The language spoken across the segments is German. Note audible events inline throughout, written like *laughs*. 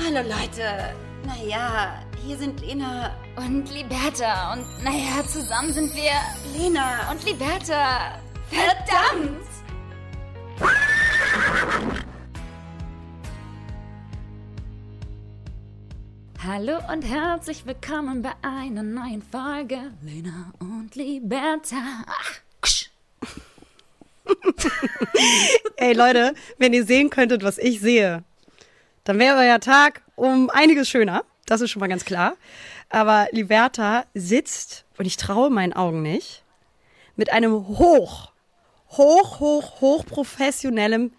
Hallo Leute. Naja, hier sind Lena Und Liberta. Und naja, zusammen sind wir Lena und Liberta. Verdammt! Hallo und herzlich willkommen bei einer neuen Folge Lena und Liberta. Ach, ksch. Ey Leute, wenn ihr sehen könntet, was ich sehe, dann wäre euer Tag um einiges schöner. Das ist schon mal ganz klar. Aber Liberta sitzt, und ich traue meinen Augen nicht, mit einem hoch, hoch, hoch, hoch professionellem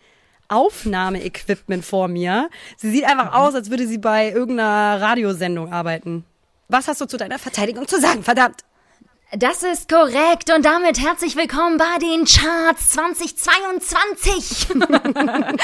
Aufnahmeequipment vor mir. Sie sieht einfach aus, als würde sie bei irgendeiner Radiosendung arbeiten. Was hast du zu deiner Verteidigung zu sagen, verdammt? Das ist korrekt und damit herzlich willkommen bei den Charts 2022. *laughs*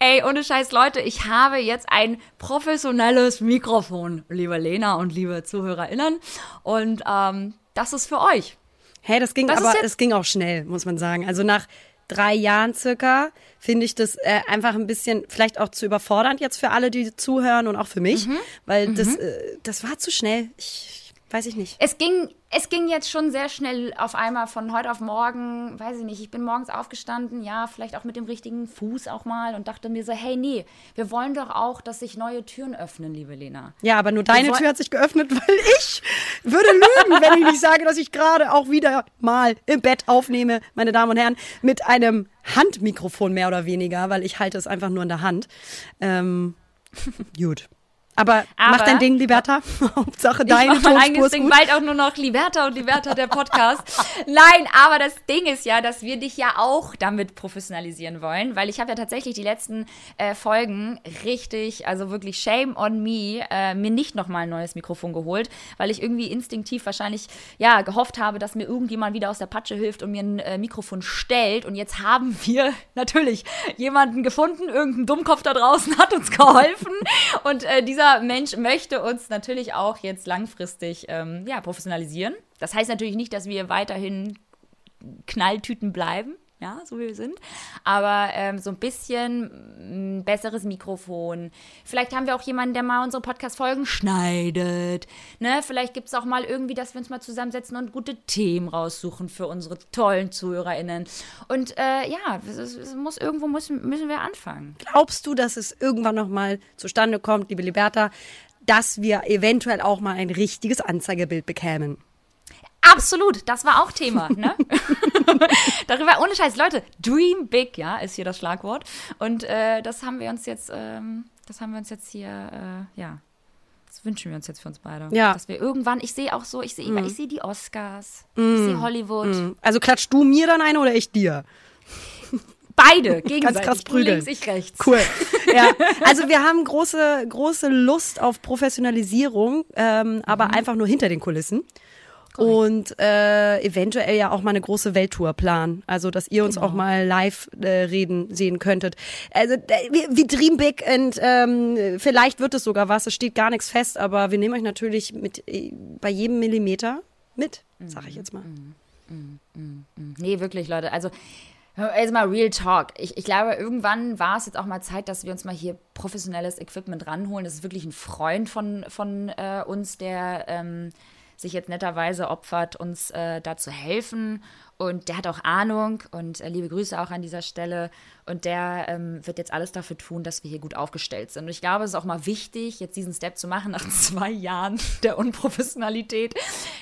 Ey, ohne Scheiß, Leute, ich habe jetzt ein professionelles Mikrofon, liebe Lena und liebe ZuhörerInnen. Und ähm, das ist für euch. Hey, das ging Das aber, es ging auch schnell, muss man sagen. Also nach drei Jahren circa finde ich das äh, einfach ein bisschen, vielleicht auch zu überfordernd jetzt für alle, die zuhören und auch für mich, Mhm. weil das, äh, das war zu schnell. Ich weiß ich nicht. Es ging, es ging jetzt schon sehr schnell auf einmal von heute auf morgen, weiß ich nicht, ich bin morgens aufgestanden, ja, vielleicht auch mit dem richtigen Fuß auch mal und dachte mir so, hey, nee, wir wollen doch auch, dass sich neue Türen öffnen, liebe Lena. Ja, aber nur deine Tür hat sich geöffnet, *laughs* weil ich würde lügen, wenn ich nicht sage, dass ich gerade auch wieder mal im Bett aufnehme, meine Damen und Herren, mit einem Handmikrofon mehr oder weniger, weil ich halte es einfach nur in der Hand. Ähm, *laughs* gut. Aber, mach Aber- dein Ding, Liberta. *laughs* *laughs* Hauptsache deine ich mach mein eigenes Ding, gut. bald auch nur noch Liberta und Liberta der Podcast. *laughs* Nein, aber das Ding ist ja, dass wir dich ja auch damit professionalisieren wollen, weil ich habe ja tatsächlich die letzten äh, Folgen richtig, also wirklich shame on me, äh, mir nicht nochmal ein neues Mikrofon geholt, weil ich irgendwie instinktiv wahrscheinlich ja gehofft habe, dass mir irgendjemand wieder aus der Patsche hilft und mir ein äh, Mikrofon stellt. Und jetzt haben wir natürlich jemanden gefunden, irgendein Dummkopf da draußen hat uns geholfen und äh, dieser Mensch möchte uns natürlich auch jetzt langfristig ähm, ja, professionalisieren. Das heißt natürlich nicht, dass wir weiterhin Knalltüten bleiben, ja, so wie wir sind. Aber ähm, so ein bisschen ein besseres Mikrofon. Vielleicht haben wir auch jemanden, der mal unsere Podcast-Folgen schneidet. Ne? Vielleicht gibt es auch mal irgendwie, dass wir uns mal zusammensetzen und gute Themen raussuchen für unsere tollen ZuhörerInnen. Und äh, ja, es, es muss, irgendwo müssen, müssen wir anfangen. Glaubst du, dass es irgendwann noch mal zustande kommt, liebe Liberta, dass wir eventuell auch mal ein richtiges Anzeigebild bekämen? Absolut, das war auch Thema, ne? *laughs* *laughs* Darüber, ohne Scheiß, Leute, dream big, ja, ist hier das Schlagwort. Und äh, das haben wir uns jetzt, ähm, das haben wir uns jetzt hier, äh, ja, das wünschen wir uns jetzt für uns beide. Ja. Dass wir irgendwann, ich sehe auch so, ich sehe, ich sehe die Oscars, ich sehe Hollywood, Also klatschst du mir dann eine oder ich dir? beide, *laughs* gegenseitig. krass Du prügeln. links, ich rechts. Cool. Ja, *laughs* also wir haben große, große Lust auf Professionalisierung, ähm, aber einfach nur hinter den Kulissen. Und äh, eventuell ja auch mal eine große Welttour planen. Also, dass ihr uns auch mal live äh, reden sehen könntet. Also, wir dream big und ähm, vielleicht wird es sogar was. Es steht gar nichts fest, aber wir nehmen euch natürlich mit äh, bei jedem Millimeter mit, sag ich jetzt mal. Nee, wirklich, Leute. Also, jetzt mal Real Talk. Ich, ich glaube, irgendwann war es jetzt auch mal Zeit, dass wir uns mal hier professionelles Equipment ranholen. Das ist wirklich ein Freund von, von äh, uns, der ähm, sich jetzt netterweise opfert, uns äh, da zu helfen. Und der hat auch Ahnung und äh, liebe Grüße auch an dieser Stelle. Und der ähm, wird jetzt alles dafür tun, dass wir hier gut aufgestellt sind. Und ich glaube, es ist auch mal wichtig, jetzt diesen Step zu machen nach *laughs* zwei Jahren der Unprofessionalität,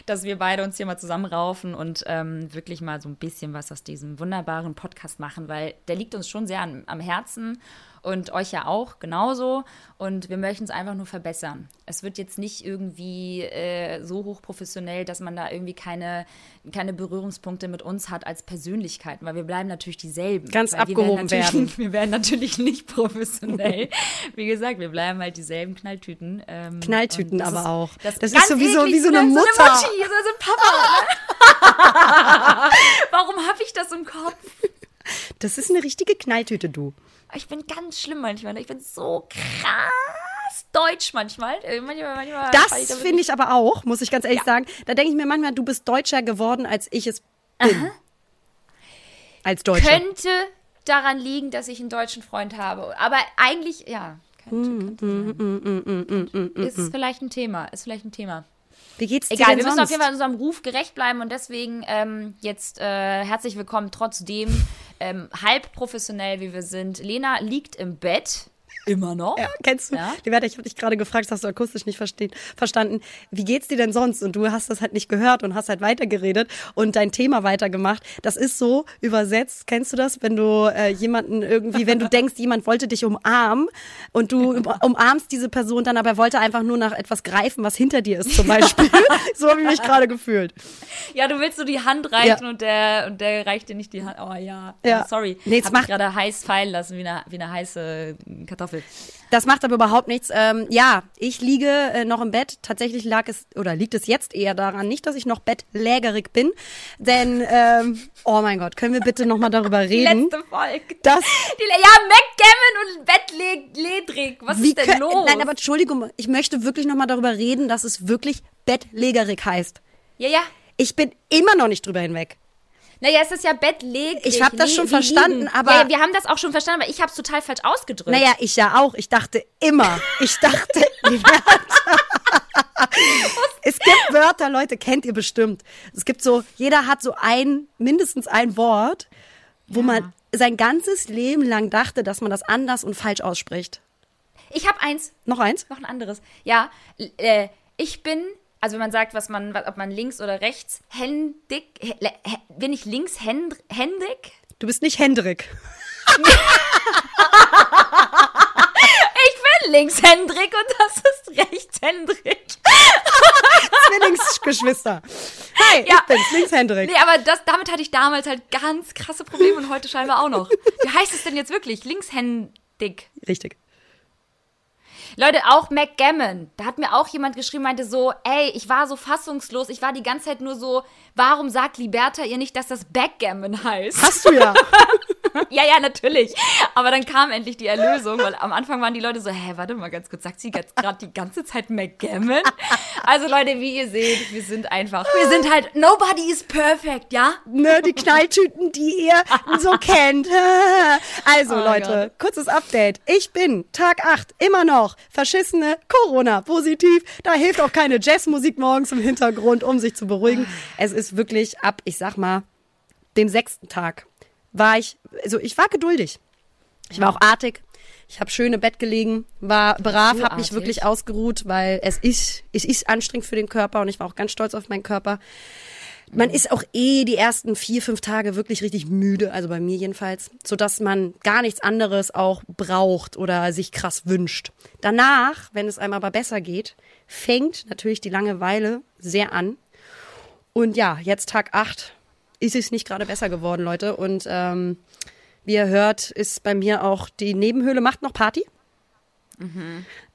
dass wir beide uns hier mal zusammenraufen und ähm, wirklich mal so ein bisschen was aus diesem wunderbaren Podcast machen, weil der liegt uns schon sehr an, am Herzen und euch ja auch genauso. Und wir möchten es einfach nur verbessern. Es wird jetzt nicht irgendwie äh, so hochprofessionell, dass man da irgendwie keine, keine Berührungspunkte mit uns hat als Persönlichkeiten, weil wir bleiben natürlich dieselben. Ganz weil wir werden abgehoben natürlich, werden. *laughs* Wir werden natürlich nicht professionell. Wie gesagt, wir bleiben halt dieselben Knalltüten. Ähm, Knalltüten aber ist, auch. Das, Das ist so wie so- so eine So Mutter. eine Mutti, so ein Papa. Ne? *laughs* Warum habe ich das im Kopf? Das ist eine richtige Knalltüte, du. Ich bin ganz schlimm manchmal. ne? Ich bin so krass deutsch manchmal. Äh, manchmal, manchmal Das da finde ich aber auch, muss ich ganz ehrlich sagen. Da denke ich mir manchmal, du bist deutscher geworden, als ich es bin. Als Deutscher. Könnte daran liegen, dass ich einen deutschen Freund habe. Aber eigentlich, ja. könnte, könnte sein. Ist vielleicht ein Thema, ist vielleicht ein Thema. Wie geht's dir Egal, wir müssen sonst? auf jeden Fall unserem Ruf gerecht bleiben und deswegen ähm, jetzt äh, herzlich willkommen trotzdem, ähm, halb professionell wie wir sind. Lena liegt im Bett. Immer noch. Ja, kennst du? Ja? Liberta, ich habe dich gerade gefragt, das hast du akustisch nicht verstehen, verstanden. Wie geht's dir denn sonst? Und du hast das halt nicht gehört und hast halt weitergeredet und dein Thema weitergemacht. Das ist so übersetzt. Kennst du das, wenn du äh, jemanden irgendwie, wenn du *laughs* denkst, jemand wollte dich umarmen und du um- umarmst diese Person dann, aber er wollte einfach nur nach etwas greifen, was hinter dir ist zum Beispiel. *laughs* *laughs* so habe ich mich gerade gefühlt. Ja, du willst so die Hand reichen Ja. und der und der reicht dir nicht die Hand. Oh ja. Ja. Sorry. Nee, mich macht- gerade heiß fallen lassen wie eine, wie eine heiße Kartoffel. Das macht aber überhaupt nichts. Ähm, ja, ich liege äh, noch im Bett. Tatsächlich lag es oder liegt es jetzt eher daran, nicht, dass ich noch bettlägerig bin, denn ähm, oh mein Gott, können wir bitte noch mal darüber *laughs* reden? Letzte Folge. Das *laughs* Die, ja, Backgammon und Bettledrig. Was ist denn kö- los? Nein, aber Entschuldigung, ich möchte wirklich noch mal darüber reden, dass es wirklich bettlägerig heißt. ja, ja. Ich bin immer noch nicht drüber hinweg. Naja, es ist ja bettlägerig. Ich hab das schon verstanden, liegen. aber- Ja, ja, wir haben das auch schon verstanden, aber ich habe es total falsch ausgedrückt. Naja, ich ja auch. Ich dachte immer. Ich dachte, *laughs* es gibt Wörter, Leute, kennt ihr bestimmt. Es gibt so, jeder hat so ein, mindestens ein Wort, wo man sein ganzes Leben lang dachte, dass man das anders und falsch ausspricht. Ich habe eins, Noch eins? noch ein anderes. Ja, äh, ich bin, also wenn man sagt, was man, ob man links oder rechts händig, bin ich links händ, händig? Du bist nicht Hendrik. Ich bin linkshändrig und das ist rechtshändrig. *laughs* Zwillingsgeschwister. Hi, Ja. ich bin's, links Hendrik. Nee, aber das, damit hatte ich damals halt ganz krasse Probleme und heute scheinbar auch noch. Wie heißt es denn jetzt wirklich? Linkshändig. Richtig. Leute, auch McGammon. Da hat mir auch jemand geschrieben, meinte so, ey, ich war so fassungslos. Ich war die ganze Zeit nur so, warum sagt Liberta ihr nicht, dass das Backgammon heißt? Hast du ja. *laughs* ja, ja, natürlich. Aber dann kam endlich die Erlösung, weil am Anfang waren die Leute so, hä, warte mal ganz kurz, sagt sie jetzt gerade die ganze Zeit McGammon? Also Leute, wie ihr seht, wir sind einfach, wir sind halt, nobody is perfect, ja? ne, die Knalltüten, die ihr so kennt. *laughs* Also, Oh Leute, kurzes Update. Ich bin Tag 8 immer noch verschissene Corona positiv. Da hilft auch keine Jazzmusik morgens im Hintergrund, um sich zu beruhigen. Es ist wirklich ab, ich sag mal, dem sechsten Tag war ich, also ich war geduldig. Ich war auch artig. Ich habe schön im Bett gelegen, war brav, habe mich wirklich ausgeruht, weil es ist, es ist anstrengend für den Körper und ich war auch ganz stolz auf meinen Körper. Man ist auch eh die ersten vier, fünf Tage wirklich richtig müde, also bei mir jedenfalls, sodass man gar nichts anderes auch braucht oder sich krass wünscht. Danach, wenn es einem aber besser geht, fängt natürlich die Langeweile sehr an. Und ja, jetzt Tag 8 ist es nicht gerade besser geworden, Leute. Und ähm, wie ihr hört, ist bei mir auch die Nebenhöhle macht noch Party.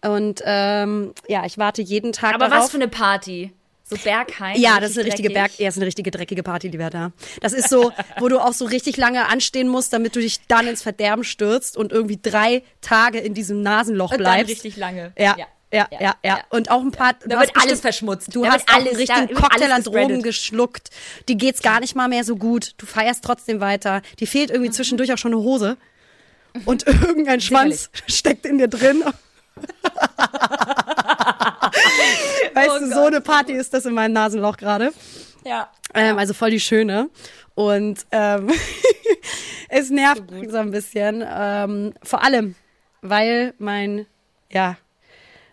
Und ähm, ja, ich warte jeden Tag Aber darauf. was für eine Party? So Bergheim? Ja, das ist eine richtig richtige Berg, dreckig? ja, ist eine richtige dreckige Party, die wir da. Das ist so, wo du auch so richtig lange anstehen musst, damit du dich dann ins Verderben stürzt und irgendwie drei Tage in diesem Nasenloch Und dann bleibst. richtig lange. Ja. Ja, ja, ja, Und auch ein paar. du Da hast wird alles verschmutzt. Du hast alles- einen richtigen Cocktail an Drogen geschluckt. Die geht's gar nicht mal mehr so gut. Du feierst trotzdem weiter. Die fehlt Mhm. irgendwie zwischendurch auch schon eine Hose. Und irgendein Schwanz steckt in dir drin. *laughs* weißt Oh du, so Gott. eine Party ist das in meinem Nasenloch gerade. Ja. Ähm, also voll die schöne. Und ähm, *laughs* es nervt so ein bisschen. Ähm, vor allem, weil mein, ja,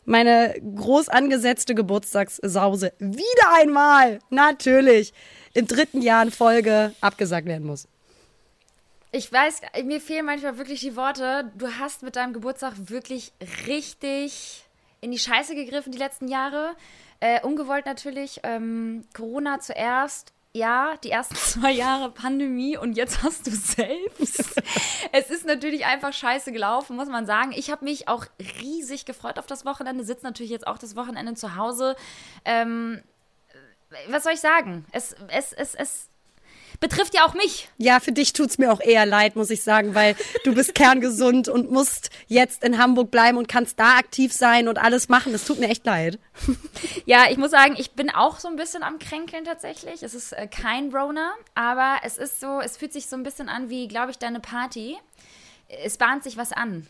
meine groß angesetzte Geburtstagssause wieder einmal, natürlich, im dritten Jahr in Folge abgesagt werden muss. Ich weiß, mir fehlen manchmal wirklich die Worte. Du hast mit deinem Geburtstag wirklich richtig in die Scheiße gegriffen die letzten Jahre. Äh, ungewollt natürlich. Ähm, Corona zuerst. Ja, die ersten *laughs* zwei Jahre Pandemie und jetzt hast du selbst. *laughs* es ist natürlich einfach scheiße gelaufen, muss man sagen. Ich habe mich auch riesig gefreut auf das Wochenende, sitze natürlich jetzt auch das Wochenende zu Hause. Ähm, was soll ich sagen? Es, es, es, es betrifft ja auch mich. Ja, für dich tut's mir auch eher leid, muss ich sagen, weil du bist *laughs* kerngesund und musst jetzt in Hamburg bleiben und kannst da aktiv sein und alles machen. Das tut mir echt leid. *laughs* Ja, ich muss sagen, ich bin auch so ein bisschen am Kränkeln tatsächlich. Es ist äh, kein Rona, aber es ist so, es fühlt sich so ein bisschen an wie, glaube ich, deine Party. Es bahnt sich was an.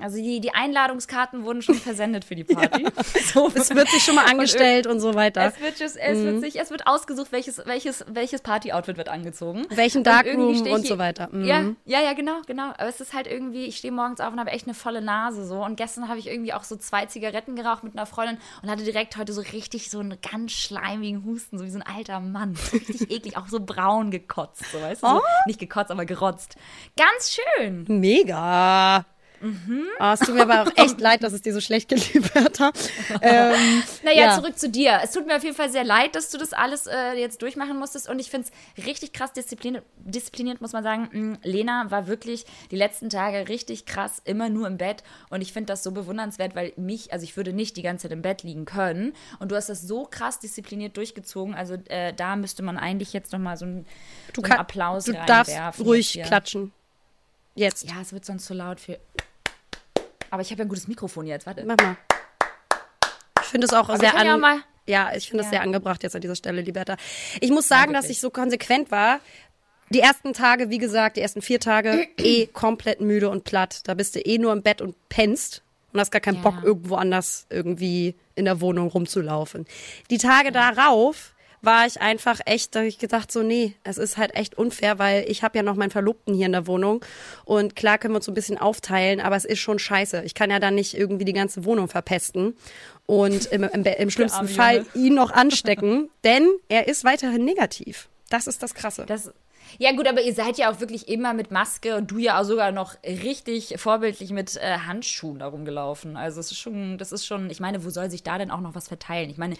Also die, die Einladungskarten wurden schon versendet für die Party. *laughs* *laughs* So. Es wird sich schon mal angestellt und so weiter. Es wird, just, es, Mhm. wird sich, es wird ausgesucht, welches, welches, welches Party-Outfit wird angezogen. Welchen Und Darkroom und hier- so weiter. Mhm. Ja, ja, ja, genau, genau. Aber es ist halt irgendwie, ich stehe morgens auf und habe echt eine volle Nase so. Und gestern habe ich irgendwie auch so zwei Zigaretten geraucht mit einer Freundin und hatte direkt heute so richtig so einen ganz schleimigen Husten, so wie so ein alter Mann. So richtig *laughs* eklig, auch so braun gekotzt, so weißt du? So, Oh. nicht gekotzt, aber gerotzt. Ganz schön. Mega. Mhm. Ah, es tut mir aber auch echt leid, dass es dir so schlecht geht, Liberta. Ähm, Naja, ja. zurück zu dir. Es tut mir auf jeden Fall sehr leid, dass du das alles äh, jetzt durchmachen musstest. Und ich finde es richtig krass diszipliniert, diszipliniert, muss man sagen. Mm, Lena war wirklich die letzten Tage richtig krass, immer nur im Bett. Und ich finde das so bewundernswert, weil mich, also ich würde nicht die ganze Zeit im Bett liegen können. Und du hast das so krass diszipliniert durchgezogen. Also äh, da müsste man eigentlich jetzt nochmal so, ein, Du, so einen kann, Applaus du darfst ruhig hier. klatschen. Jetzt. Ja, es wird sonst zu laut für. Aber ich habe ja ein gutes Mikrofon jetzt, warte. Mach mal. Ich finde es auch Aber sehr können ja an mal- Ja, ich finde es Ja. sehr angebracht jetzt an dieser Stelle, Liberta. Ich muss sagen, dass wirklich. ich so konsequent war. Die ersten Tage, wie gesagt, die ersten vier Tage eh komplett müde und platt. Da bist du eh nur im Bett und pennst und hast gar keinen Ja. Bock, irgendwo anders irgendwie in der Wohnung rumzulaufen. Die Tage darauf war ich einfach echt, da hab ich gedacht so, nee, es ist halt echt unfair, weil ich habe ja noch meinen Verlobten hier in der Wohnung und klar können wir uns so ein bisschen aufteilen, aber es ist schon scheiße. Ich kann ja dann nicht irgendwie die ganze Wohnung verpesten und im, im, im *laughs* schlimmsten Fall ihn noch *laughs* anstecken, denn er ist weiterhin negativ. Das ist das Krasse. Das, ja, gut, aber ihr seid ja auch wirklich immer mit Maske und du ja auch sogar noch richtig vorbildlich mit äh, Handschuhen darum gelaufen. Also es ist schon, das ist schon, ich meine, wo soll sich da denn auch noch was verteilen? Ich meine,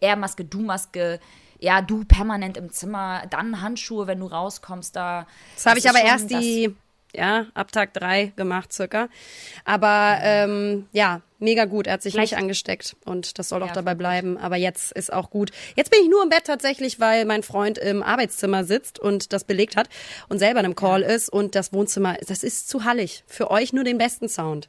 er Maske, du Maske, ja, du permanent im Zimmer, dann Handschuhe, wenn du rauskommst da. Das habe ich aber erst die, ja, ab Tag drei gemacht circa. Aber ähm, ja, mega gut. Er hat sich Vielleicht- nicht angesteckt und das soll auch Ja, dabei bleiben. Aber jetzt ist auch gut. Jetzt bin ich nur im Bett tatsächlich, weil mein Freund im Arbeitszimmer sitzt und das belegt hat und selber in einem Call ist und das Wohnzimmer, das ist zu hallig. Für euch nur den besten Sound.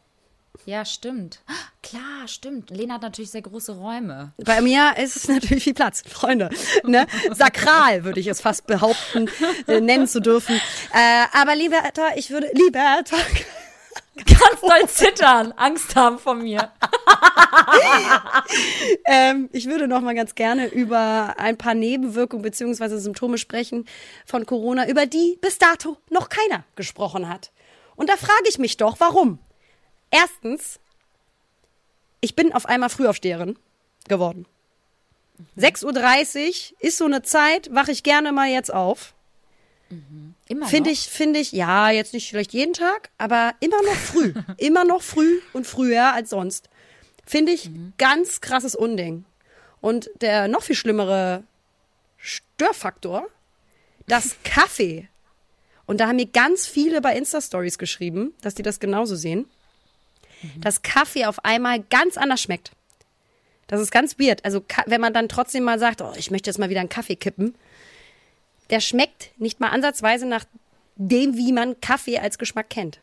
Ja, stimmt. Klar, stimmt. Lena hat natürlich sehr große Räume. Bei mir ist es natürlich viel Platz, Freunde. Ne? Sakral würde ich es fast behaupten, äh, nennen zu dürfen. Äh, aber Liberta, ich würde, Liberta, *laughs* Ganz doll zittern, Angst haben vor mir. ähm, ich würde noch mal ganz gerne über ein paar Nebenwirkungen beziehungsweise Symptome sprechen von Corona, über die bis dato noch keiner gesprochen hat. Und da frage ich mich doch, warum? Erstens, ich bin auf einmal Frühaufsteherin geworden. 6.30 Uhr ist so eine Zeit, wache ich gerne mal jetzt auf. Immer Finde noch. ich, finde ich, ja, jetzt nicht vielleicht jeden Tag, aber immer noch früh. *laughs* immer noch früh und früher als sonst. Finde ich ganz krasses Unding. Und der noch viel schlimmere Störfaktor, das *laughs* Kaffee. Und da haben mir ganz viele bei Insta-Stories geschrieben, dass die das genauso sehen, dass Kaffee auf einmal ganz anders schmeckt. Das ist ganz weird. Also, wenn man dann trotzdem mal sagt, oh, ich möchte jetzt mal wieder einen Kaffee kippen, der schmeckt nicht mal ansatzweise nach dem, wie man Kaffee als Geschmack kennt.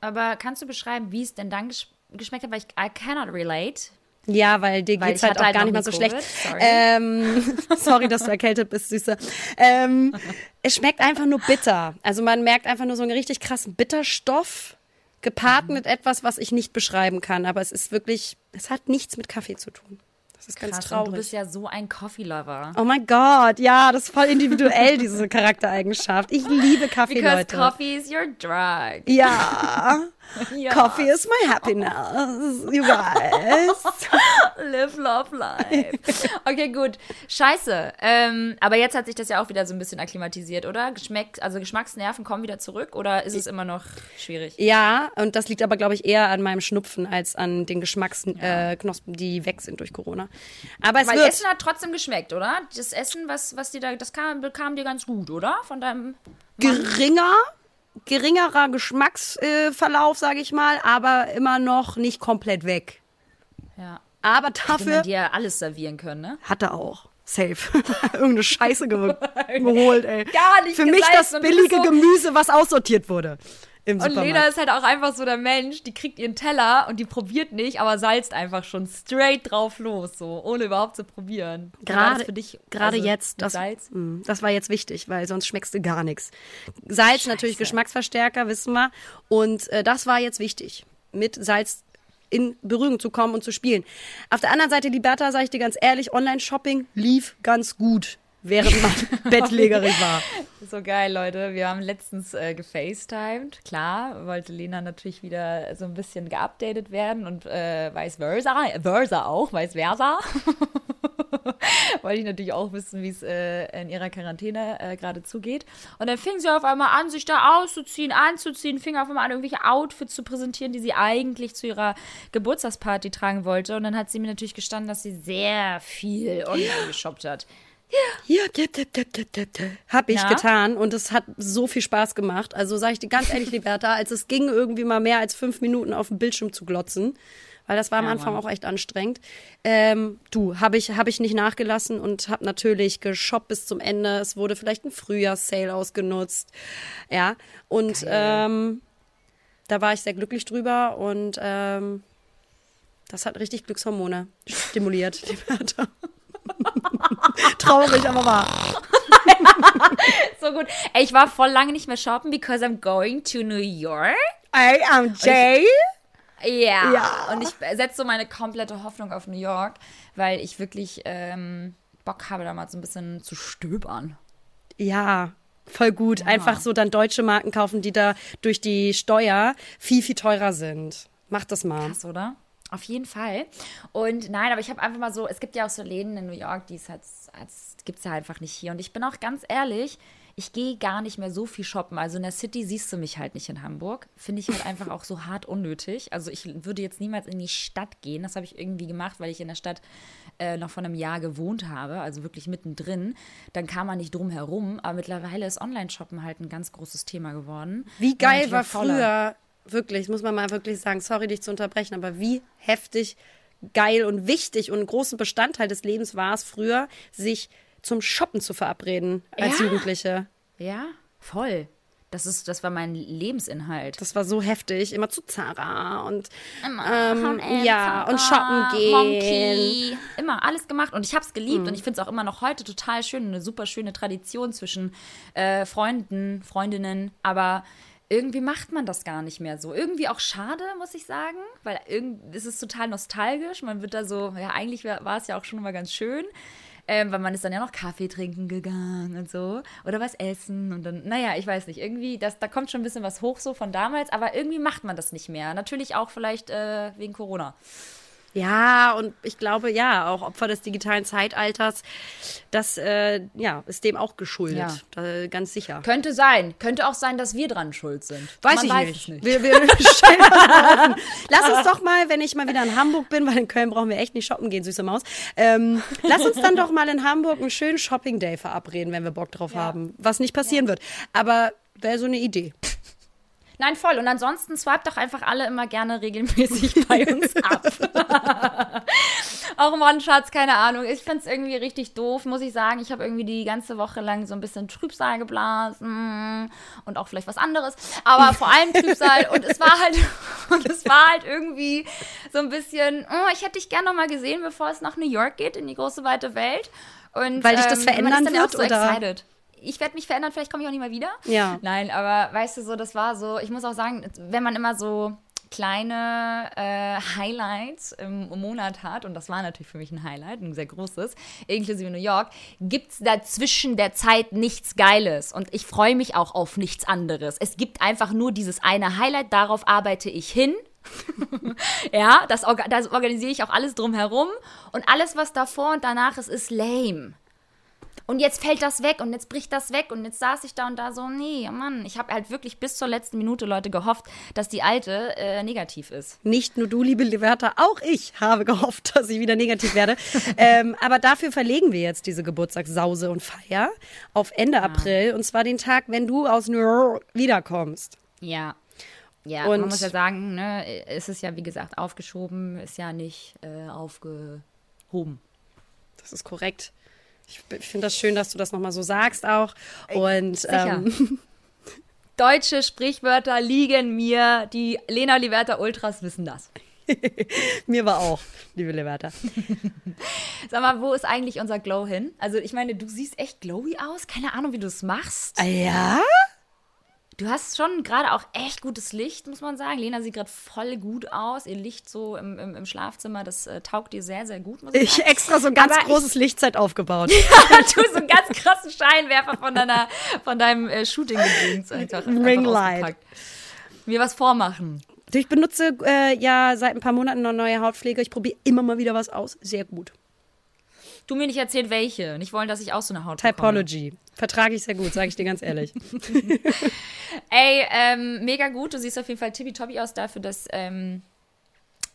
Aber kannst du beschreiben, wie es denn dann gesch geschmeckt hat? Weil ich I cannot relate. Ja, weil dir Weil geht's ich halt auch halt gar nicht mal so schlecht. Sorry. Ähm, *laughs* sorry, dass du erkältet bist, Süße. Ähm, es schmeckt einfach nur bitter. Also man merkt einfach nur so einen richtig krassen Bitterstoff, gepaart Mhm. mit etwas, was ich nicht beschreiben kann. Aber es ist wirklich, es hat nichts mit Kaffee zu tun. Das ist ganz Krass, und traurig. du bist ja so ein Coffee-Lover. Oh mein Gott, ja, das ist voll individuell, diese *laughs* Charaktereigenschaft. Ich liebe Kaffee, Because Leute. coffee is your drug. Ja, *laughs* *laughs* Ja. Coffee is my happiness, you guys. *laughs* Live, love, life. Okay, gut. Scheiße. Ähm, aber jetzt hat sich das ja auch wieder so ein bisschen akklimatisiert, oder? Geschmeckt, also Geschmacksnerven kommen wieder zurück oder ist es immer noch schwierig? Ja, und das liegt aber, glaube ich, eher an meinem Schnupfen als an den Geschmacksknospen, äh, Knospen, die weg sind durch Corona. Aber es Weil wird. Essen hat trotzdem geschmeckt, oder? Das Essen, was, was dir da, das kam, bekam dir ganz gut, oder? Von deinem. geringer, geringerer Geschmacksverlauf, sage ich mal, aber immer noch nicht komplett weg. Ja. Aber Hätte dafür man dir alles servieren können, ne? hat er auch. Safe. *laughs* Irgendeine Scheiße ge *laughs* geholt, ey. Gar nicht Für mich das billige so- Gemüse, was aussortiert wurde. Im Und Supermarkt. Lena ist halt auch einfach so der Mensch, die kriegt ihren Teller und die probiert nicht, aber salzt einfach schon straight drauf los, so, ohne überhaupt zu probieren. Gerade, für dich, gerade also jetzt, das, Salz? mh, das war jetzt wichtig, weil sonst schmeckst du gar nichts. Salz natürlich Geschmacksverstärker, wissen wir. Und äh, das war jetzt wichtig. mit Salz in Berührung zu kommen und zu spielen. Auf der anderen Seite, Liberta, sage ich dir ganz ehrlich, Online-Shopping lief ganz gut, während man *laughs* bettlägerig war. So geil, Leute. Wir haben letztens äh, gefacetimed. Klar, wollte Lena natürlich wieder so ein bisschen geupdatet werden und äh, vice versa. Versa auch, vice versa. *laughs* Wollte ich natürlich auch wissen, wie es äh, in ihrer Quarantäne äh, gerade zugeht. Und dann fing sie auf einmal an, sich da auszuziehen, anzuziehen, fing auf einmal an, irgendwelche Outfits zu präsentieren, die sie eigentlich zu ihrer Geburtstagsparty tragen wollte. Und dann hat sie mir natürlich gestanden, dass sie sehr viel online geshoppt hat. Ja, ja, ja, ja, ja, ja, ja. hab ich Ja? getan und es hat so viel Spaß gemacht. Also sage ich dir ganz ehrlich, *laughs* Liberta, als es ging, irgendwie mal mehr als fünf Minuten auf dem Bildschirm zu glotzen, weil das war am Ja, Anfang Mann. auch echt anstrengend. Ähm, du, habe ich, hab ich nicht nachgelassen und habe natürlich geshoppt bis zum Ende. Es wurde vielleicht ein Frühjahrssale ausgenutzt. Ja, und ähm, da war ich sehr glücklich drüber und ähm, das hat richtig Glückshormone stimuliert, *laughs* Liberta. *laughs* Traurig, aber wahr. *laughs* So gut. Ey, ich war voll lange nicht mehr shoppen, because I'm going to New York. I am Jay. Ja. Ja. Und ich setze so meine komplette Hoffnung auf New York, weil ich wirklich ähm, Bock habe, da mal so ein bisschen zu stöbern. Ja, voll gut. Einfach so dann deutsche Marken kaufen, die da durch die Steuer viel, viel teurer sind. Mach das mal. Krass, oder? Auf jeden Fall. Und nein, aber ich habe einfach mal so, es gibt ja auch so Läden in New York, die es halt, gibt es ja einfach nicht hier. Und ich bin auch ganz ehrlich, ich gehe gar nicht mehr so viel shoppen. Also in der City siehst du mich halt nicht in Hamburg. Finde ich halt einfach auch so hart unnötig. Also ich würde jetzt niemals in die Stadt gehen. Das habe ich irgendwie gemacht, weil ich in der Stadt äh, noch vor einem Jahr gewohnt habe, also wirklich mittendrin. Dann kam man nicht drum herum. Aber mittlerweile ist Online-Shoppen halt ein ganz großes Thema geworden. Wie geil war voller- früher, wirklich, muss man mal wirklich sagen, sorry dich zu unterbrechen, aber wie heftig geil und wichtig und ein großer Bestandteil des Lebens war es früher, sich zum Shoppen zu verabreden als Ja. Jugendliche. Ja, voll. Das, ist, das war mein Lebensinhalt. Das war so heftig, immer zu Zara und Immer ähm, H&M, ja, und Zara, shoppen gehen. Monkey, immer alles gemacht und ich habe es geliebt Mhm. und ich finde es auch immer noch heute total schön, eine super schöne Tradition zwischen äh, Freunden, Freundinnen, aber irgendwie macht man das gar nicht mehr so. Irgendwie auch schade, muss ich sagen, weil irgendwie ist es total nostalgisch. Man wird da so, ja, eigentlich war es ja auch schon immer ganz schön. Ähm, weil man ist dann ja noch Kaffee trinken gegangen und so. Oder was essen und dann, naja, ich weiß nicht, irgendwie, das, da kommt schon ein bisschen was hoch so von damals, aber irgendwie macht man das nicht mehr. Natürlich auch vielleicht äh, wegen Corona. Ja, und ich glaube, ja, auch Opfer des digitalen Zeitalters, das äh, ja, ist dem auch geschuldet. Da, ganz sicher. Könnte sein. Könnte auch sein, dass wir dran schuld sind. Weiß Man ich weiß nicht. es nicht. Wir, wir. *laughs* Lass uns doch mal, wenn ich mal wieder in Hamburg bin, weil in Köln brauchen wir echt nicht shoppen gehen, süße Maus. Ähm, lass uns dann doch mal in Hamburg einen schönen Shopping Day verabreden, wenn wir Bock drauf haben. Was nicht passieren wird. Aber wäre so eine Idee. Nein, voll. Und ansonsten swipe doch einfach alle immer gerne regelmäßig *laughs* bei uns ab. *laughs* Auch Schatz, keine Ahnung. Ich find's irgendwie richtig doof, muss ich sagen. Ich habe irgendwie die ganze Woche lang so ein bisschen Trübsal geblasen und auch vielleicht was anderes. Aber vor allem Trübsal. Und es war halt, *laughs* und es war halt irgendwie so ein bisschen, oh, ich hätte dich gerne noch mal gesehen, bevor es nach New York geht, in die große weite Welt. Und, Weil dich das ähm, verändern wird, so oder? excited. Ich werde mich verändern, vielleicht komme ich auch nicht mehr wieder. Ja. Nein, aber weißt du so, das war so, ich muss auch sagen, wenn man immer so kleine äh, Highlights im Monat hat, und das war natürlich für mich ein Highlight, ein sehr großes, inklusive New York, gibt es dazwischen der Zeit nichts Geiles. Und ich freue mich auch auf nichts anderes. Es gibt einfach nur dieses eine Highlight, darauf arbeite ich hin. *laughs* ja, das, orga das organisiere ich auch alles drumherum. Und alles, was davor und danach ist, ist lame. Und jetzt fällt das weg und jetzt bricht das weg und jetzt saß ich da und da so, nee, Mann, ich habe halt wirklich bis zur letzten Minute, Leute, gehofft, dass die alte äh, negativ ist. Nicht nur du, liebe Liberta, auch ich habe gehofft, dass ich wieder negativ werde. *laughs* ähm, aber dafür verlegen wir jetzt diese Geburtstagssause und Feier auf Ende April. Und zwar den Tag, wenn du aus New York wiederkommst. Ja. Ja, Und- man muss ja sagen, ne, es ist ja, wie gesagt, aufgeschoben, ist ja nicht äh, aufgehoben. Das ist korrekt. Ich finde das schön, dass du das nochmal so sagst auch. Und ähm, *laughs* Deutsche Sprichwörter liegen mir, die Lena Liberta Ultras wissen das. *laughs* mir war auch, liebe Liberta. *laughs* Sag mal, wo ist eigentlich unser Glow hin? Also, ich meine, du siehst echt glowy aus. Keine Ahnung, wie du es machst. Ah ja? Du hast schon gerade auch echt gutes Licht, muss man sagen. Lena sieht gerade voll gut aus. Ihr Licht so im, im, im Schlafzimmer, das äh, taugt dir sehr, sehr gut, ich, Ich extra so ein ganz Aber großes Lichtzeit aufgebaut. *laughs* du so einen ganz krassen Scheinwerfer von, deiner, von deinem äh, Shooting-Gedöns einfach, einfach Ringlight. Mir was vormachen. Ich benutze äh, ja seit ein paar Monaten eine neue Hautpflege. Ich probiere immer mal wieder was aus. Sehr gut. Du mir nicht erzählt, welche. Nicht wollen, dass ich auch so eine Haut bekomme. Typology. Vertrage ich sehr gut, sage ich dir ganz ehrlich. *laughs* Ey, ähm, mega gut. Du siehst auf jeden Fall tippitoppi aus dafür, dass ähm,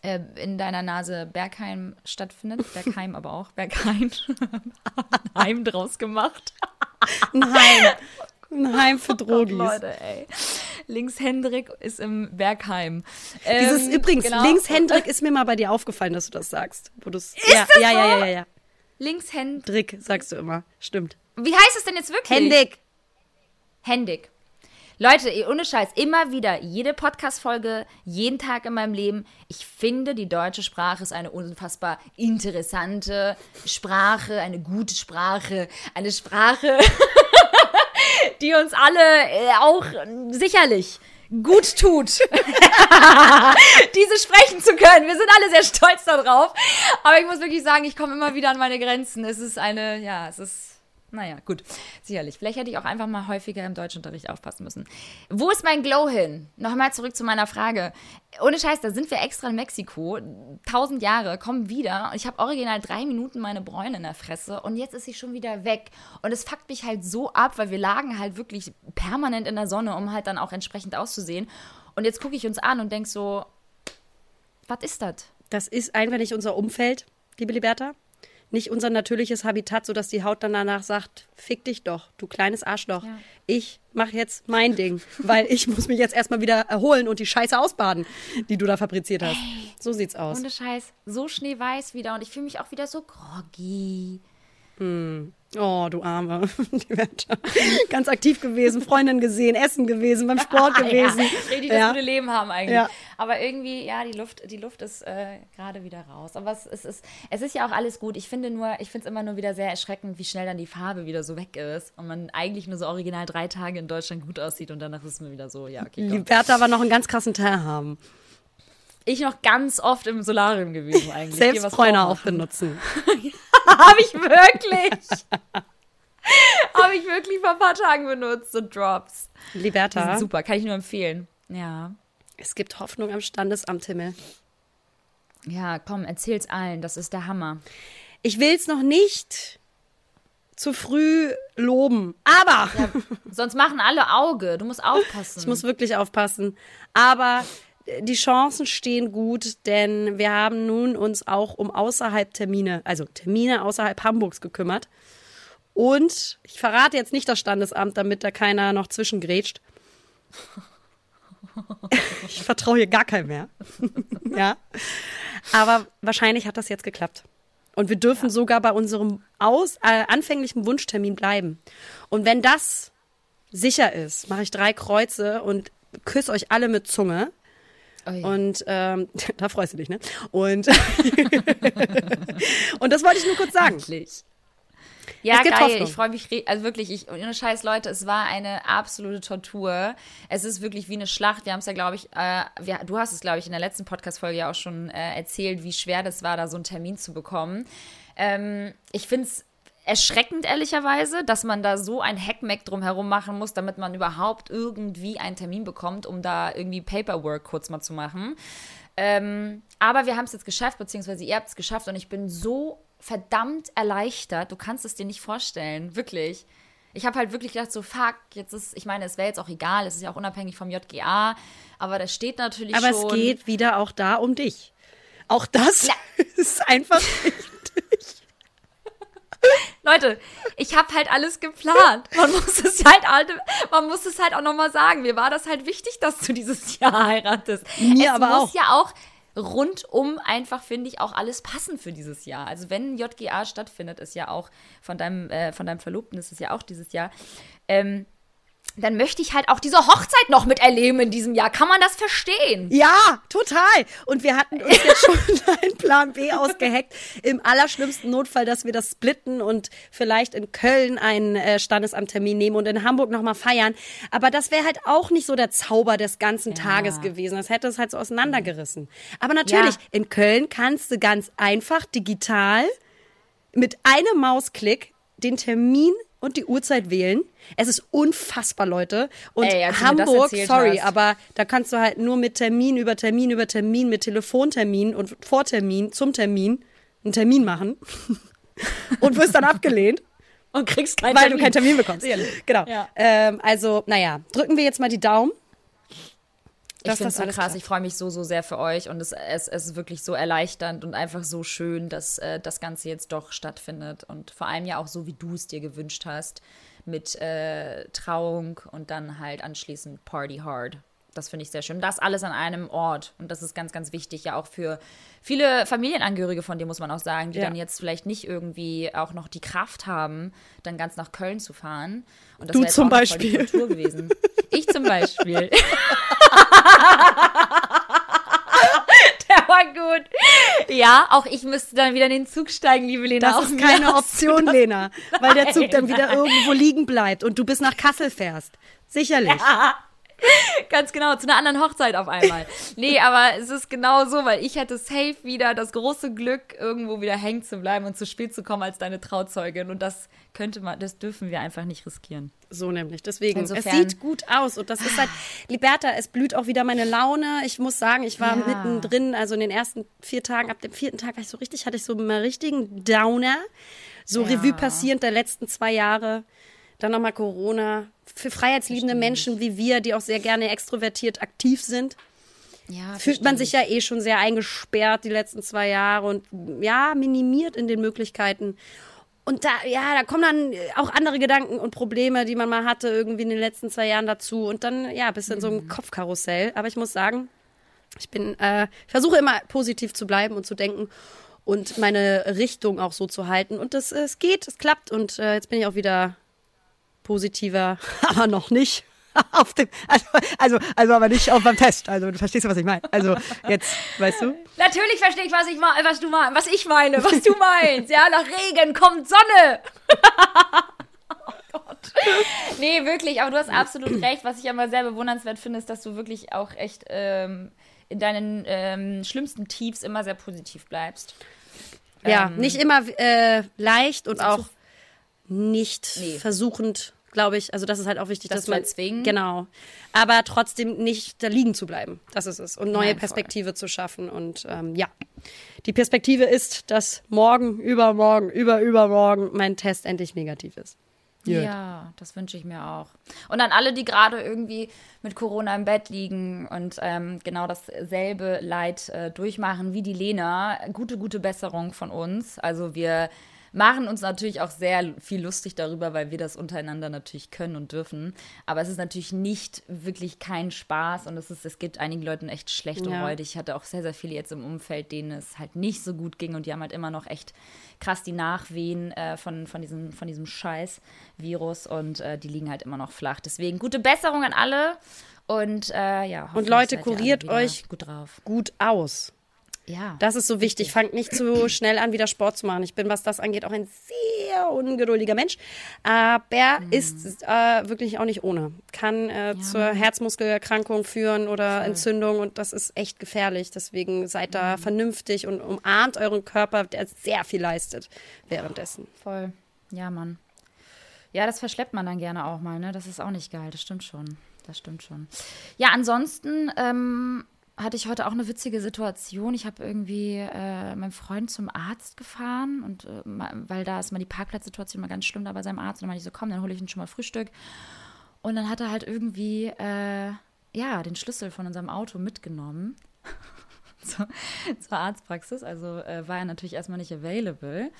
äh, in deiner Nase Bergheim stattfindet. Bergheim aber auch. Bergheim. *laughs* Heim draus gemacht. Ein Heim. Ein Heim für Drogis. Leute, ey. Links Hendrik ist im Bergheim. Dieses Ähm, übrigens, genau. links Hendrik ist mir mal bei dir aufgefallen, dass du das sagst. Wo du's, ja, das ja, so? ja, ja, ja, ja. Links Hendrik. Drick, sagst du immer. Stimmt. Wie heißt es denn jetzt wirklich? Hendik. Händig. Leute, ohne Scheiß, immer wieder, jede Podcast-Folge, jeden Tag in meinem Leben. Ich finde, die deutsche Sprache ist eine unfassbar interessante Sprache, eine gute Sprache, eine Sprache, *laughs* die uns alle äh, auch äh, sicherlich gut tut, *laughs* diese sprechen zu können. Wir sind alle sehr stolz darauf. Aber ich muss wirklich sagen, ich komme immer wieder an meine Grenzen. Es ist eine, ja, es ist naja, gut, sicherlich. Vielleicht hätte ich auch einfach mal häufiger im Deutschunterricht aufpassen müssen. Wo ist mein Glow hin? Nochmal zurück zu meiner Frage. Ohne Scheiß, da sind wir extra in Mexiko. Tausend Jahre, kommen wieder. Und ich habe original drei Minuten meine Bräune in der Fresse. Und jetzt ist sie schon wieder weg. Und es fuckt mich halt so ab, weil wir lagen halt wirklich permanent in der Sonne, um halt dann auch entsprechend auszusehen. Und jetzt gucke ich uns an und denk so, was ist das? Das ist einfach nicht unser Umfeld, liebe Liberta. Nicht unser natürliches Habitat, sodass die Haut dann danach sagt, fick dich doch, du kleines Arschloch. Ja. Ich mache jetzt mein Ding, *laughs* weil ich muss mich jetzt erstmal wieder erholen und die Scheiße ausbaden, die du da fabriziert hast. So sieht's aus. Ohne Scheiß, so schneeweiß wieder. Und ich fühle mich auch wieder so groggy. Oh, du Arme. *laughs* Die Berta. Ganz aktiv gewesen, Freundin gesehen, Essen gewesen, beim Sport *laughs* gewesen. Ja, richtig das Ja. gute Leben haben eigentlich. Ja. Aber irgendwie, ja, die Luft, die Luft ist äh, gerade wieder raus. Aber es, es, ist, es ist ja auch alles gut. Ich finde nur, ich finde es immer nur wieder sehr erschreckend, wie schnell dann die Farbe wieder so weg ist. Und man eigentlich nur so original drei Tage in Deutschland gut aussieht und danach ist es mir wieder so, ja, okay. Die. Berta aber noch einen ganz krassen Teil haben. Ich noch ganz oft im Solarium gewesen eigentlich. Selbst Bräuner auch benutzen. *laughs* Habe ich wirklich. *laughs* Habe ich wirklich vor ein paar Tagen benutzt, so Drops. Die Liberta, sind super, kann ich nur empfehlen. Ja. es gibt Hoffnung am Standesamthimmel. Ja, komm, erzähl's allen, das ist der Hammer. Ich will es noch nicht zu früh loben, aber Sonst machen alle Auge, du musst *laughs* aufpassen. ich muss wirklich aufpassen. Aber die Chancen stehen gut, denn wir haben nun uns auch um außerhalb Termine, also Termine außerhalb Hamburgs gekümmert. Und ich verrate jetzt nicht das Standesamt, damit da keiner noch zwischengrätscht. *laughs* Ich vertraue hier gar keinem mehr. *laughs* ja. Aber wahrscheinlich hat das jetzt geklappt. Und wir dürfen sogar bei unserem aus, äh, anfänglichen Wunschtermin bleiben. Und wenn das sicher ist, mache ich drei Kreuze und küsse euch alle mit Zunge. Ui. Und ähm, *laughs* da freust du dich, ne? Und, *laughs* und das wollte ich nur kurz sagen. Endlich. Ja, Es gibt geil. Hoffnung. Ich freue mich, also wirklich, ich, ohne Scheiß, Leute, es war eine absolute Tortur. Es ist wirklich wie eine Schlacht. Wir haben es ja, glaube ich, äh, wir, du hast es, glaube ich, in der letzten Podcast-Folge ja auch schon äh, erzählt, wie schwer das war, da so einen Termin zu bekommen. Ähm, ich finde es erschreckend, ehrlicherweise, dass man da so ein Hackmack drumherum machen muss, damit man überhaupt irgendwie einen Termin bekommt, um da irgendwie Paperwork kurz mal zu machen. Ähm, aber wir haben es jetzt geschafft, beziehungsweise ihr habt es geschafft und ich bin so verdammt erleichtert. Du kannst es dir nicht vorstellen, wirklich. Ich habe halt wirklich gedacht, so fuck, jetzt ist, ich meine, es wäre jetzt auch egal, es ist ja auch unabhängig vom JGA, aber da steht natürlich Aber schon. es geht wieder auch da um dich. Auch das *laughs* ist einfach. Leute, ich habe halt alles geplant. Man muss es halt, halt man muss es halt auch nochmal sagen. Mir war das halt wichtig, dass du dieses *laughs* Jahr heiratest. Mir es aber muss auch. ja auch rundum einfach, finde ich, auch alles passen für dieses Jahr. Also wenn JGA stattfindet, ist ja auch von deinem, äh, von deinem Verlobten ist es ja auch dieses Jahr. Ähm, dann möchte ich halt auch diese Hochzeit noch miterleben in diesem Jahr. Kann man das verstehen? Ja, total. Und wir hatten uns jetzt schon *laughs* einen Plan B ausgeheckt. Im allerschlimmsten Notfall, dass wir das splitten und vielleicht in Köln einen äh, Standesamttermin nehmen und in Hamburg nochmal feiern. Aber das wäre halt auch nicht so der Zauber des ganzen ja. Tages gewesen. Das hätte es halt so auseinandergerissen. Aber natürlich, ja. in Köln kannst du ganz einfach digital mit einem Mausklick den Termin und die Uhrzeit wählen. Es ist unfassbar, Leute. Und Ey, Hamburg, sorry, hast. aber da kannst du halt nur mit Termin über Termin über Termin, mit Telefontermin und Vortermin zum Termin einen Termin machen *laughs* und wirst dann abgelehnt. *laughs* Und kriegst keinen Weil Termin. du keinen Termin bekommst. Genau. Ja. Ähm, also, naja, drücken wir jetzt mal die Daumen ich finde es so krass. Klappt. Ich freue mich so, so sehr für euch und es, es, es, ist wirklich so erleichternd und einfach so schön, dass äh, das Ganze jetzt doch stattfindet und vor allem ja auch so, wie du es dir gewünscht hast, mit äh, Trauung und dann halt anschließend Party Hard. Das finde ich sehr schön. Das alles an einem Ort. Und das ist ganz, ganz wichtig, ja auch für viele Familienangehörige von dir, muss man auch sagen, die ja. dann jetzt vielleicht nicht irgendwie auch noch die Kraft haben, dann ganz nach Köln zu fahren. Und das du zum Beispiel. gewesen. Ich zum Beispiel. *laughs* Der war gut. Ja, auch ich müsste dann wieder in den Zug steigen, liebe Lena. Das ist keine Option, Lena, weil der Zug dann wieder irgendwo liegen bleibt und du bis nach Kassel fährst. Sicherlich. Ja. *laughs* *laughs* Ganz genau, zu einer anderen Hochzeit auf einmal. Nee, aber es ist genau so, weil ich hätte safe wieder das große Glück, irgendwo wieder hängen zu bleiben und zu spät zu kommen als deine Trauzeugin. Und das könnte man, das dürfen wir einfach nicht riskieren. So nämlich. Deswegen, Insofern. es sieht gut aus. Und das ist halt, Liberta, es blüht auch wieder meine Laune. Ich muss sagen, ich war ja. mittendrin, also in den ersten vier Tagen, ab dem vierten Tag war ich so richtig, hatte ich so einen richtigen Downer. So ja. Revue passierend der letzten zwei Jahre. Dann nochmal Corona. Für freiheitsliebende Menschen wie wir, die auch sehr gerne extrovertiert aktiv sind, ja, fühlt man sich ja eh schon sehr eingesperrt die letzten zwei Jahre und ja, minimiert in den Möglichkeiten. Und da, ja, da kommen dann auch andere Gedanken und Probleme, die man mal hatte, irgendwie in den letzten zwei Jahren dazu. Und dann, ja, bist du in so einem mhm. Kopfkarussell. Aber ich muss sagen, ich bin, äh, ich versuche immer positiv zu bleiben und zu denken und meine Richtung auch so zu halten. Und es, es geht, es klappt. Und äh, jetzt bin ich auch wieder positiver, *laughs* aber noch nicht. *laughs* auf dem, also, also, also aber nicht auf beim Test. Also du verstehst, was ich meine. Also jetzt, weißt du? Natürlich verstehe ich, was ich meine, was du meinst, was ich meine, was du meinst. Ja, nach Regen kommt Sonne. *laughs* oh Gott. Nee, wirklich, aber du hast absolut recht. Was ich aber sehr bewundernswert finde, ist, dass du wirklich auch echt ähm, in deinen ähm, schlimmsten Tiefs immer sehr positiv bleibst. Ja, ähm, nicht immer äh, leicht und auch nicht nee. versuchend, glaube ich. Also das ist halt auch wichtig, das dass man zwingen. genau, aber trotzdem nicht da liegen zu bleiben. Das ist es und neue Nein, Perspektive voll. zu schaffen und ähm, ja, die Perspektive ist, dass morgen, übermorgen, über übermorgen mein Test endlich negativ ist. Gut. Ja, das wünsche ich mir auch. Und an alle, die gerade irgendwie mit Corona im Bett liegen und ähm, genau dasselbe Leid äh, durchmachen wie die Lena, gute, gute Besserung von uns. Also wir machen uns natürlich auch sehr viel lustig darüber, weil wir das untereinander natürlich können und dürfen. Aber es ist natürlich nicht wirklich kein Spaß und es, ist, es gibt einigen Leuten echt schlecht ja. und heute. Ich hatte auch sehr, sehr viele jetzt im Umfeld, denen es halt nicht so gut ging und die haben halt immer noch echt krass die Nachwehen äh, von, von, diesem, von diesem Scheiß-Virus und äh, die liegen halt immer noch flach. Deswegen gute Besserung an alle. Und äh, ja, und Leute, kuriert euch gut, drauf. gut aus. Ja. Das ist so wichtig. Fangt nicht zu schnell an, wieder Sport zu machen. Ich bin, was das angeht, auch ein sehr ungeduldiger Mensch. Aber mhm. ist äh, wirklich auch nicht ohne. Kann äh, ja. zur Herzmuskelerkrankung führen oder Voll. Entzündung und das ist echt gefährlich. Deswegen seid mhm. da vernünftig und umarmt euren Körper, der sehr viel leistet währenddessen. Voll. Ja, Mann. Ja, das verschleppt man dann gerne auch mal, ne? Das ist auch nicht geil. Das stimmt schon. Das stimmt schon. Ja, ansonsten ähm, hatte ich heute auch eine witzige Situation. Ich habe irgendwie äh, meinen Freund zum Arzt gefahren und äh, weil da ist mal die Parkplatzsituation mal ganz schlimm da bei seinem Arzt. Und dann meinte ich so, komm, dann hole ich ihn schon mal Frühstück. Und dann hat er halt irgendwie äh, ja den Schlüssel von unserem Auto mitgenommen *laughs* zur, zur Arztpraxis. Also äh, war er natürlich erstmal nicht available.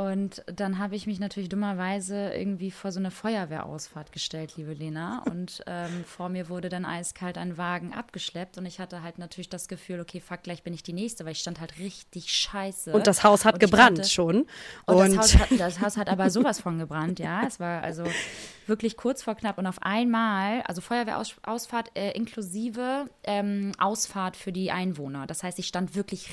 Und dann habe ich mich natürlich dummerweise irgendwie vor so eine Feuerwehrausfahrt gestellt, liebe Lena. Und ähm, vor mir wurde dann eiskalt ein Wagen abgeschleppt. Und ich hatte halt natürlich das Gefühl, okay, fuck, gleich bin ich die Nächste, weil ich stand halt richtig scheiße. Und das Haus hat Und gebrannt hatte- schon. und, Und, das, Haus hat, das Haus hat aber sowas von gebrannt, ja. Es war also wirklich kurz vor knapp. Und auf einmal, also Feuerwehrausfahrt äh, inklusive ähm, Ausfahrt für die Einwohner. Das heißt, ich stand wirklich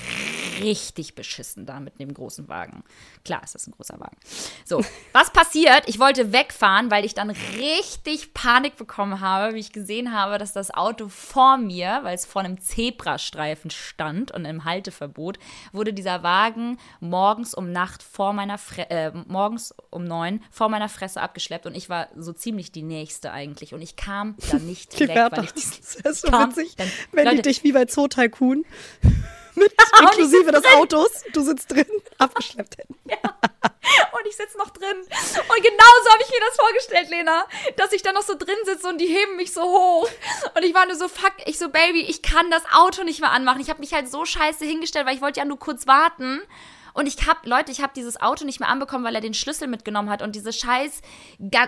richtig beschissen da mit dem großen Wagen. Klar, ist ein großer Wagen. So, was passiert? Ich wollte wegfahren, weil ich dann richtig Panik bekommen habe, wie ich gesehen habe, dass das Auto vor mir, weil es vor einem Zebrastreifen stand und im Halteverbot, wurde dieser Wagen morgens um Nacht vor meiner Fre äh, morgens um neun vor meiner Fresse abgeschleppt und ich war so ziemlich die nächste eigentlich und ich kam da nicht *laughs* die weg, Wärter, weil ich das ist so witzig, wenn die Leute, dich wie bei Zoo Tycoon inklusive des Autos, du sitzt drin, *laughs* abgeschleppt hätten. Und ich sitze noch drin. Und genauso habe ich mir das vorgestellt, Lena. Dass ich da noch so drin sitze und die heben mich so hoch. Und ich war nur so, fuck, ich so, Baby, ich kann das Auto nicht mehr anmachen. Ich habe mich halt so scheiße hingestellt, weil ich wollte ja nur kurz warten. Und ich habe, Leute, ich habe dieses Auto nicht mehr anbekommen, weil er den Schlüssel mitgenommen hat. Und diese scheiß,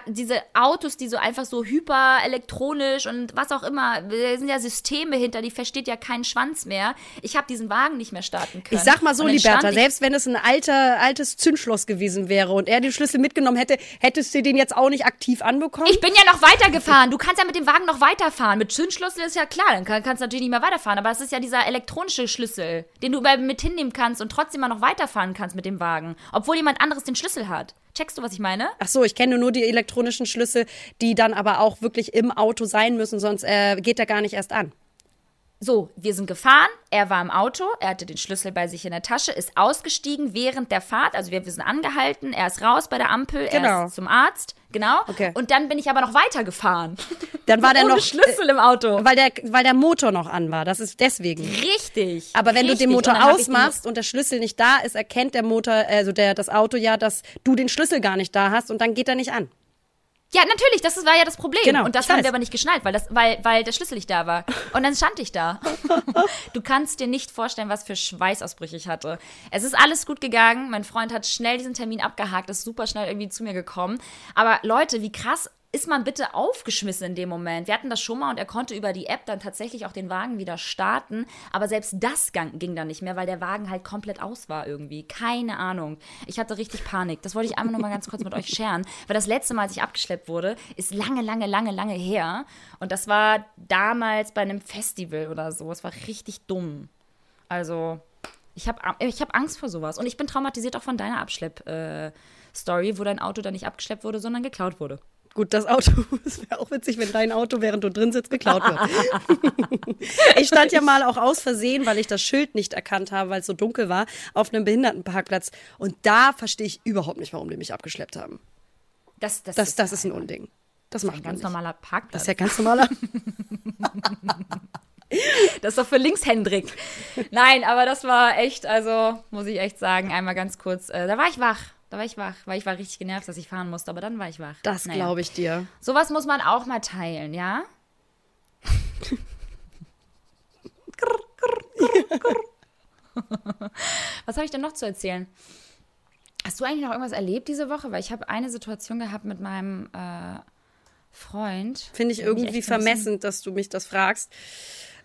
diese Autos, die so einfach so hyperelektronisch und was auch immer, da sind ja Systeme hinter, die versteht ja keinen Schwanz mehr. Ich habe diesen Wagen nicht mehr starten können. Ich sag mal so, Liberta, selbst wenn es ein alter, altes Zündschloss gewesen wäre und er den Schlüssel mitgenommen hätte, hättest du den jetzt auch nicht aktiv anbekommen? Ich bin ja noch weitergefahren. Du kannst ja mit dem Wagen noch weiterfahren. Mit Zündschlüssel ist ja klar, dann kann, kannst du natürlich nicht mehr weiterfahren. Aber es ist ja dieser elektronische Schlüssel, den du überall mit hinnehmen kannst und trotzdem mal noch weiterfahren kannst mit dem Wagen. Obwohl jemand anderes den Schlüssel hat. Checkst du, was ich meine? Ach so, ich kenne nur die elektronischen Schlüssel, die dann aber auch wirklich im Auto sein müssen, sonst äh, geht er gar nicht erst an. So, wir sind gefahren, er war im Auto, er hatte den Schlüssel bei sich in der Tasche, ist ausgestiegen während der Fahrt, also wir, wir sind angehalten, er ist raus bei der Ampel, Genau. er ist zum Arzt, genau. Okay. Und dann bin ich aber noch weitergefahren. Dann war *laughs* der noch, Schlüssel im Auto. weil der, weil der Motor noch an war. Das ist deswegen. Richtig. Aber wenn richtig. du den Motor ausmachst und der Schlüssel nicht da ist, erkennt der Motor, also der, das Auto ja, dass du den Schlüssel gar nicht da hast und dann geht er nicht an. Ja, natürlich, das war ja das Problem. Genau, und das haben weiß. wir aber nicht geschnallt, weil, das, weil, weil der Schlüssel nicht da war. Und dann stand ich da. *laughs* du kannst dir nicht vorstellen, was für Schweißausbrüche ich hatte. Es ist alles gut gegangen. Mein Freund hat schnell diesen Termin abgehakt, ist super schnell irgendwie zu mir gekommen. Aber Leute, wie krass ist man bitte aufgeschmissen in dem Moment? Wir hatten das schon mal und er konnte über die App dann tatsächlich auch den Wagen wieder starten. Aber selbst das ging dann nicht mehr, weil der Wagen halt komplett aus war irgendwie. Keine Ahnung. Ich hatte richtig Panik. Das wollte ich einfach nur mal ganz kurz mit euch scheren. Weil das letzte Mal, als ich abgeschleppt wurde, ist lange, lange, lange, lange her. Und das war damals bei einem Festival oder so. Es war richtig dumm. Also, ich habe ich hab Angst vor sowas. Und ich bin traumatisiert auch von deiner Abschlepp-Story, wo dein Auto dann nicht abgeschleppt wurde, sondern geklaut wurde. Gut, das Auto, *laughs* es wäre auch witzig, wenn dein Auto, während du drin sitzt, geklaut wird. *laughs* ich stand ja mal auch aus Versehen, weil ich das Schild nicht erkannt habe, weil es so dunkel war, auf einem Behindertenparkplatz. Und da verstehe ich überhaupt nicht, warum die mich abgeschleppt haben. Das, das, Das, das ist ein Unding. Das macht ein ganz normaler Das Parkplatz. ist ja ganz normaler. *laughs* Das ist doch für Linkshändrik. Nein, aber das war echt, also muss ich echt sagen, einmal ganz kurz, äh, da war ich wach. Da war ich wach, weil ich war richtig genervt, dass ich fahren musste, aber dann war ich wach. Das Naja. glaube ich dir. Sowas muss man auch mal teilen, ja? *laughs* Was habe ich denn noch zu erzählen? Hast du eigentlich noch irgendwas erlebt diese Woche? Weil ich habe eine Situation gehabt mit meinem äh, Freund. Finde ich irgendwie vermessend, dass du mich das fragst.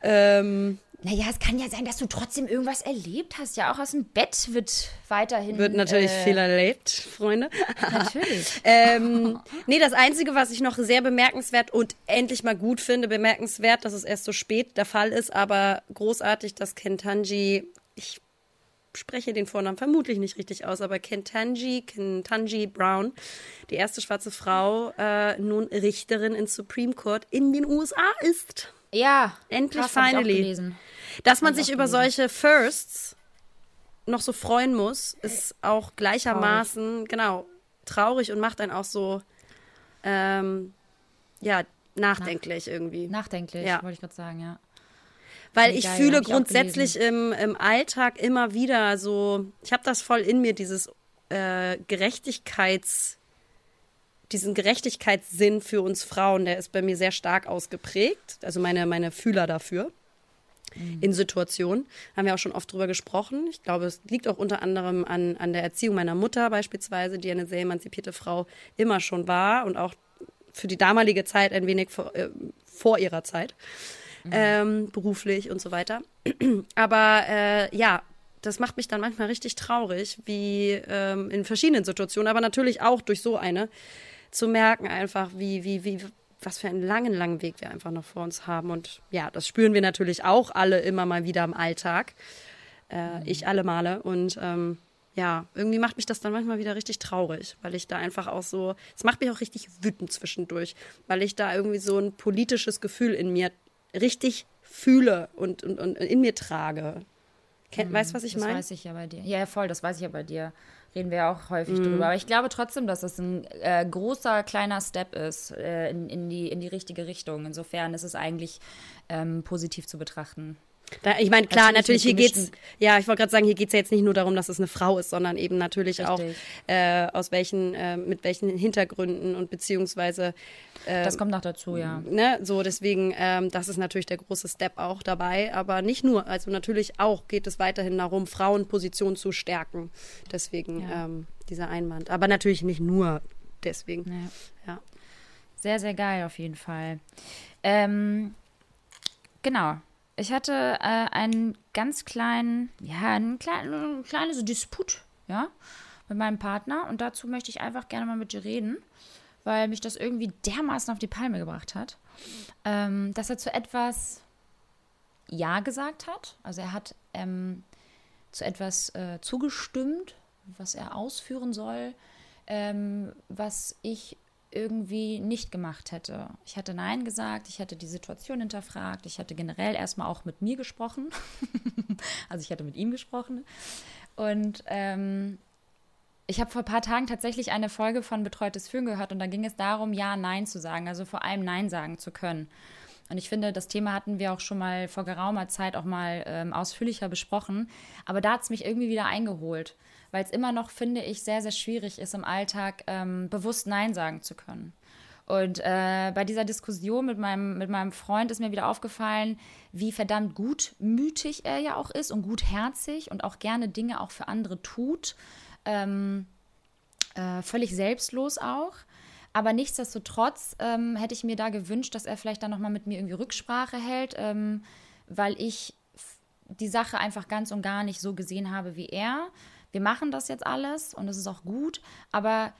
Ähm, Naja, es kann ja sein, dass du trotzdem irgendwas erlebt hast. Ja, auch aus dem Bett wird weiterhin. wird natürlich äh, viel erlebt, Freunde. Natürlich. *laughs* ähm, nee, das Einzige, was ich noch sehr bemerkenswert und endlich mal gut finde, bemerkenswert, dass es erst so spät der Fall ist, aber großartig, dass Kentanji, ich spreche den Vornamen vermutlich nicht richtig aus, aber Kentanji, Kentanji Brown, die erste schwarze Frau, äh, nun Richterin in Supreme Court in den USA ist. Ja. Endlich krass, finally. Dass man sich über solche Firsts noch so freuen muss, ist auch gleichermaßen, genau, traurig und macht einen auch so, ähm, ja, nachdenklich irgendwie. Nachdenklich, Ja. wollte ich gerade sagen, ja. Weil ich geil, fühle ich grundsätzlich im, im Alltag immer wieder so, ich habe das voll in mir, dieses äh, Gerechtigkeits, diesen Gerechtigkeitssinn für uns Frauen, der ist bei mir sehr stark ausgeprägt, also meine, meine Fühler dafür. Mhm. in Situationen. Haben wir auch schon oft drüber gesprochen. Ich glaube, es liegt auch unter anderem an, an der Erziehung meiner Mutter beispielsweise, die eine sehr emanzipierte Frau immer schon war und auch für die damalige Zeit ein wenig vor, äh, vor ihrer Zeit, mhm. ähm, beruflich und so weiter. *clears throat* Aber äh, ja, das macht mich dann manchmal richtig traurig, wie ähm, in verschiedenen Situationen, aber natürlich auch durch so eine, zu merken einfach, wie, wie, wie, was für einen langen, langen Weg wir einfach noch vor uns haben. Und ja, das spüren wir natürlich auch alle immer mal wieder im Alltag. Äh, mhm. Ich alle Male. Und ähm, ja, irgendwie macht mich das dann manchmal wieder richtig traurig, weil ich da einfach auch so, es macht mich auch richtig wütend zwischendurch, weil ich da irgendwie so ein politisches Gefühl in mir richtig fühle und, und, und in mir trage. Kennt, weißt du, was ich meine? Das weiß ich ja bei dir. Ja, voll, das weiß ich ja bei dir. Reden wir ja auch häufig mhm. drüber. Aber ich glaube trotzdem, dass es ein äh, großer, kleiner Step ist äh, in, in, die, in die richtige Richtung. Insofern ist es eigentlich ähm, positiv zu betrachten. Da, ich meine, klar, natürlich, hier geht's, ja, ich wollte gerade sagen, hier geht es ja jetzt nicht nur darum, dass es eine Frau ist, sondern eben natürlich Richtig. auch äh, aus welchen, äh, mit welchen Hintergründen und beziehungsweise äh, Das kommt noch dazu, ja. Ne, so, deswegen, ähm, das ist natürlich der große Step auch dabei, aber nicht nur, also natürlich auch geht es weiterhin darum, Frauenposition zu stärken. Deswegen ja. ähm, dieser Einwand. Aber natürlich nicht nur deswegen. Ja. ja. Sehr, sehr geil auf jeden Fall. Ähm, genau. Ich hatte äh, einen ganz kleinen, ja, ein, klein, ein kleines Disput, ja, mit meinem Partner. Und dazu möchte ich einfach gerne mal mit dir reden, weil mich das irgendwie dermaßen auf die Palme gebracht hat, ähm, dass er zu etwas Ja gesagt hat. Also er hat ähm, zu etwas äh, zugestimmt, was er ausführen soll, ähm, was ich irgendwie nicht gemacht hätte. Ich hätte Nein gesagt, ich hätte die Situation hinterfragt, ich hätte generell erstmal auch mit mir gesprochen. *laughs* also ich hätte mit ihm gesprochen. Und ähm, ich habe vor ein paar Tagen tatsächlich eine Folge von Betreutes Führen gehört und da ging es darum, Ja, Nein zu sagen, also vor allem Nein sagen zu können. Und ich finde, das Thema hatten wir auch schon mal vor geraumer Zeit auch mal ähm, ausführlicher besprochen. Aber da hat es mich irgendwie wieder eingeholt weil es immer noch, finde ich, sehr, sehr schwierig ist, im Alltag ähm, bewusst Nein sagen zu können. Und äh, bei dieser Diskussion mit meinem, mit meinem Freund ist mir wieder aufgefallen, wie verdammt gutmütig er ja auch ist und gutherzig und auch gerne Dinge auch für andere tut. Ähm, äh, völlig selbstlos auch. Aber nichtsdestotrotz ähm, hätte ich mir da gewünscht, dass er vielleicht dann nochmal mit mir irgendwie Rücksprache hält, ähm, weil ich die Sache einfach ganz und gar nicht so gesehen habe wie er wir machen das jetzt alles und es ist auch gut, aber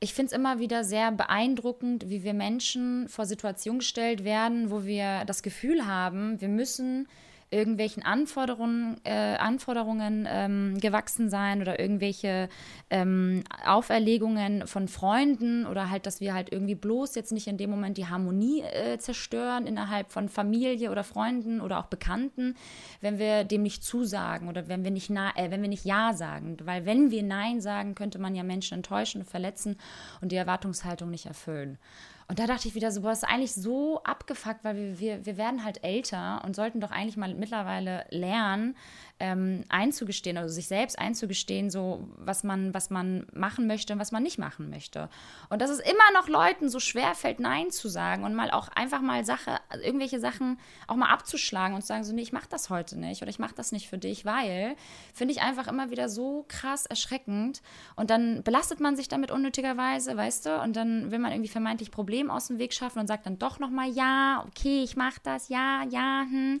ich finde es immer wieder sehr beeindruckend, wie wir Menschen vor Situationen gestellt werden, wo wir das Gefühl haben, wir müssen irgendwelchen Anforderungen, äh, Anforderungen ähm, gewachsen sein oder irgendwelche ähm, Auferlegungen von Freunden oder halt, dass wir halt irgendwie bloß jetzt nicht in dem Moment die Harmonie äh, zerstören innerhalb von Familie oder Freunden oder auch Bekannten, wenn wir dem nicht zusagen oder wenn wir nicht, na, äh, wenn wir nicht Ja sagen. Weil wenn wir Nein sagen, könnte man ja Menschen enttäuschen verletzen und die Erwartungshaltung nicht erfüllen. Und da dachte ich wieder so, boah, ist eigentlich so abgefuckt, weil wir, wir, wir werden halt älter und sollten doch eigentlich mal mittlerweile lernen, ähm, einzugestehen, also sich selbst einzugestehen, so was man, was man machen möchte und was man nicht machen möchte. Und dass es immer noch Leuten so schwer fällt, Nein zu sagen und mal auch einfach mal Sache, irgendwelche Sachen auch mal abzuschlagen und zu sagen, so, nee, ich mache das heute nicht oder ich mache das nicht für dich, weil, finde ich einfach immer wieder so krass erschreckend. Und dann belastet man sich damit unnötigerweise, weißt du, und dann will man irgendwie vermeintlich Probleme aus dem Weg schaffen und sagt dann doch nochmal, ja, okay, ich mache das, ja, ja, hm.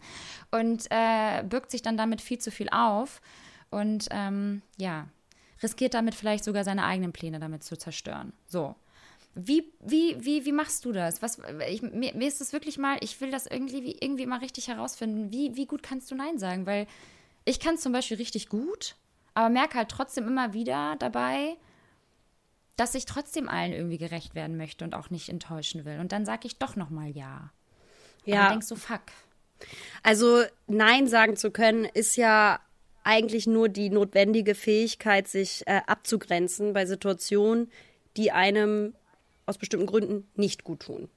Und äh, birgt sich dann damit viel zu viel auf und ähm, ja, riskiert damit vielleicht sogar seine eigenen Pläne damit zu zerstören. So. Wie, wie, wie, wie machst du das? Was, ich, mir, mir ist es wirklich mal, ich will das irgendwie, irgendwie mal richtig herausfinden. Wie, wie gut kannst du Nein sagen? Weil ich kann es zum Beispiel richtig gut, aber merke halt trotzdem immer wieder dabei, dass ich trotzdem allen irgendwie gerecht werden möchte und auch nicht enttäuschen will. Und dann sage ich doch nochmal Ja. Ja. Aber denkst du, fuck. Also Nein sagen zu können, ist ja eigentlich nur die notwendige Fähigkeit, sich äh, abzugrenzen bei Situationen, die einem aus bestimmten Gründen nicht gut tun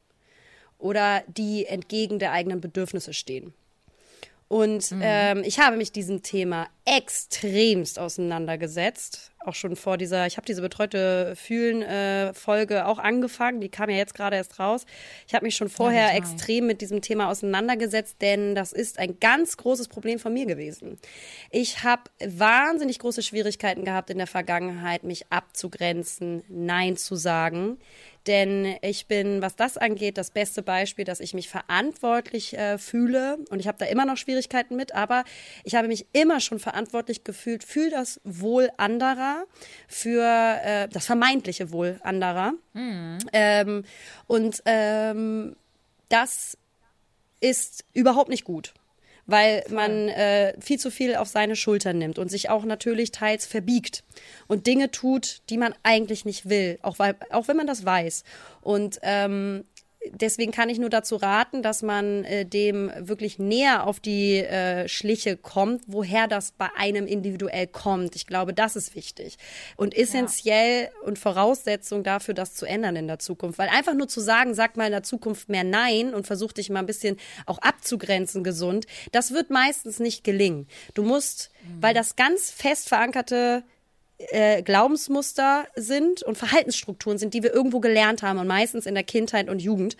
oder die entgegen der eigenen Bedürfnisse stehen. Und ähm, ich habe mich diesem Thema extremst auseinandergesetzt. Auch schon vor dieser, ich habe diese betreute Fühlen-Folge auch angefangen. Die kam ja jetzt gerade erst raus. Ich habe mich schon vorher total. extrem mit diesem Thema auseinandergesetzt, denn das ist ein ganz großes Problem von mir gewesen. Ich habe wahnsinnig große Schwierigkeiten gehabt in der Vergangenheit, mich abzugrenzen, Nein zu sagen. Denn ich bin, was das angeht, das beste Beispiel, dass ich mich verantwortlich äh, fühle. Und ich habe da immer noch Schwierigkeiten mit, aber ich habe mich immer schon verantwortlich gefühlt für das Wohl anderer, für äh, das vermeintliche Wohl anderer. Ähm, und ähm, das ist überhaupt nicht gut. Weil man äh, viel zu viel auf seine Schultern nimmt und sich auch natürlich teils verbiegt und Dinge tut, die man eigentlich nicht will, auch, weil, auch wenn man das weiß. Und ähm, deswegen kann ich nur dazu raten, dass man äh, dem wirklich näher auf die äh, Schliche kommt, woher das bei einem individuell kommt. Ich glaube, das ist wichtig und essentiell und Voraussetzung dafür, das zu ändern in der Zukunft. Weil einfach nur zu sagen, sag mal in der Zukunft mehr Nein und versuch dich mal ein bisschen auch abzugrenzen gesund, das wird meistens nicht gelingen. Du musst, weil das ganz fest verankerte äh, Glaubensmuster sind und Verhaltensstrukturen sind, die wir irgendwo gelernt haben und meistens in der Kindheit und Jugend.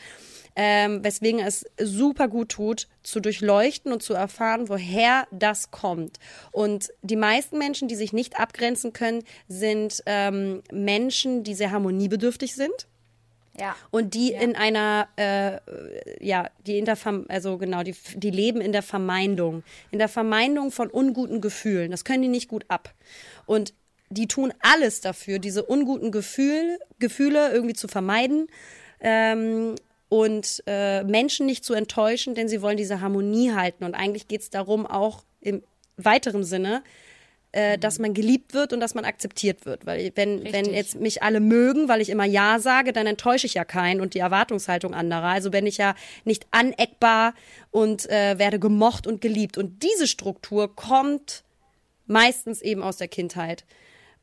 Ähm, weswegen es super gut tut, zu durchleuchten und zu erfahren, woher das kommt. Und die meisten Menschen, die sich nicht abgrenzen können, sind ähm, Menschen, die sehr harmoniebedürftig sind Ja. und die in einer, äh, ja, die in der, Verm also genau, die, die leben in der Vermeidung, in der Vermeidung von unguten Gefühlen. Das können die nicht gut ab. Und die tun alles dafür, diese unguten Gefühl, Gefühle irgendwie zu vermeiden. Ähm, und äh, Menschen nicht zu enttäuschen, denn sie wollen diese Harmonie halten. Und eigentlich geht es darum, auch im weiteren Sinne, äh, dass man geliebt wird und dass man akzeptiert wird. Weil wenn, wenn jetzt mich alle mögen, weil ich immer Ja sage, dann enttäusche ich ja keinen und die Erwartungshaltung anderer. Also bin ich ja nicht aneckbar und äh, werde gemocht und geliebt. Und diese Struktur kommt meistens eben aus der Kindheit.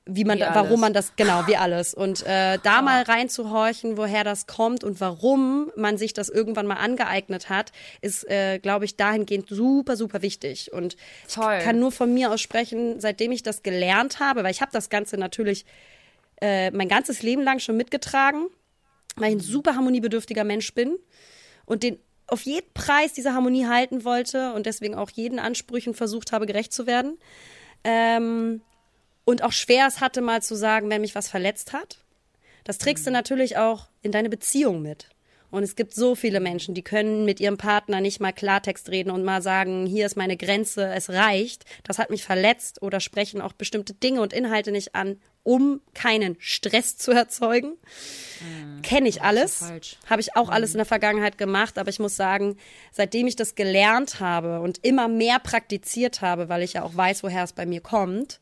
Wie man, Wie da, warum man das, genau, wie alles. Und äh, da mal reinzuhorchen, woher das kommt und warum man sich das irgendwann mal angeeignet hat, ist, äh, glaube ich, dahingehend super, super wichtig. Und Toll. ich kann nur von mir aus sprechen, seitdem ich das gelernt habe, weil ich habe das Ganze natürlich äh, mein ganzes Leben lang schon mitgetragen, weil ich ein super harmoniebedürftiger Mensch bin und den auf jeden Preis diese Harmonie halten wollte und deswegen auch jeden Ansprüchen versucht habe, gerecht zu werden. Ähm, und auch schwer es hatte, mal zu sagen, wenn mich was verletzt hat. Das trägst du natürlich auch in deine Beziehung mit. Und es gibt so viele Menschen, die können mit ihrem Partner nicht mal Klartext reden und mal sagen, hier ist meine Grenze, es reicht. Das hat mich verletzt oder sprechen auch bestimmte Dinge und Inhalte nicht an, um keinen Stress zu erzeugen. Kenne ich alles. falsch. Habe ich auch alles in der Vergangenheit gemacht, aber ich muss sagen, seitdem ich das gelernt habe und immer mehr praktiziert habe, weil ich ja auch weiß, woher es bei mir kommt,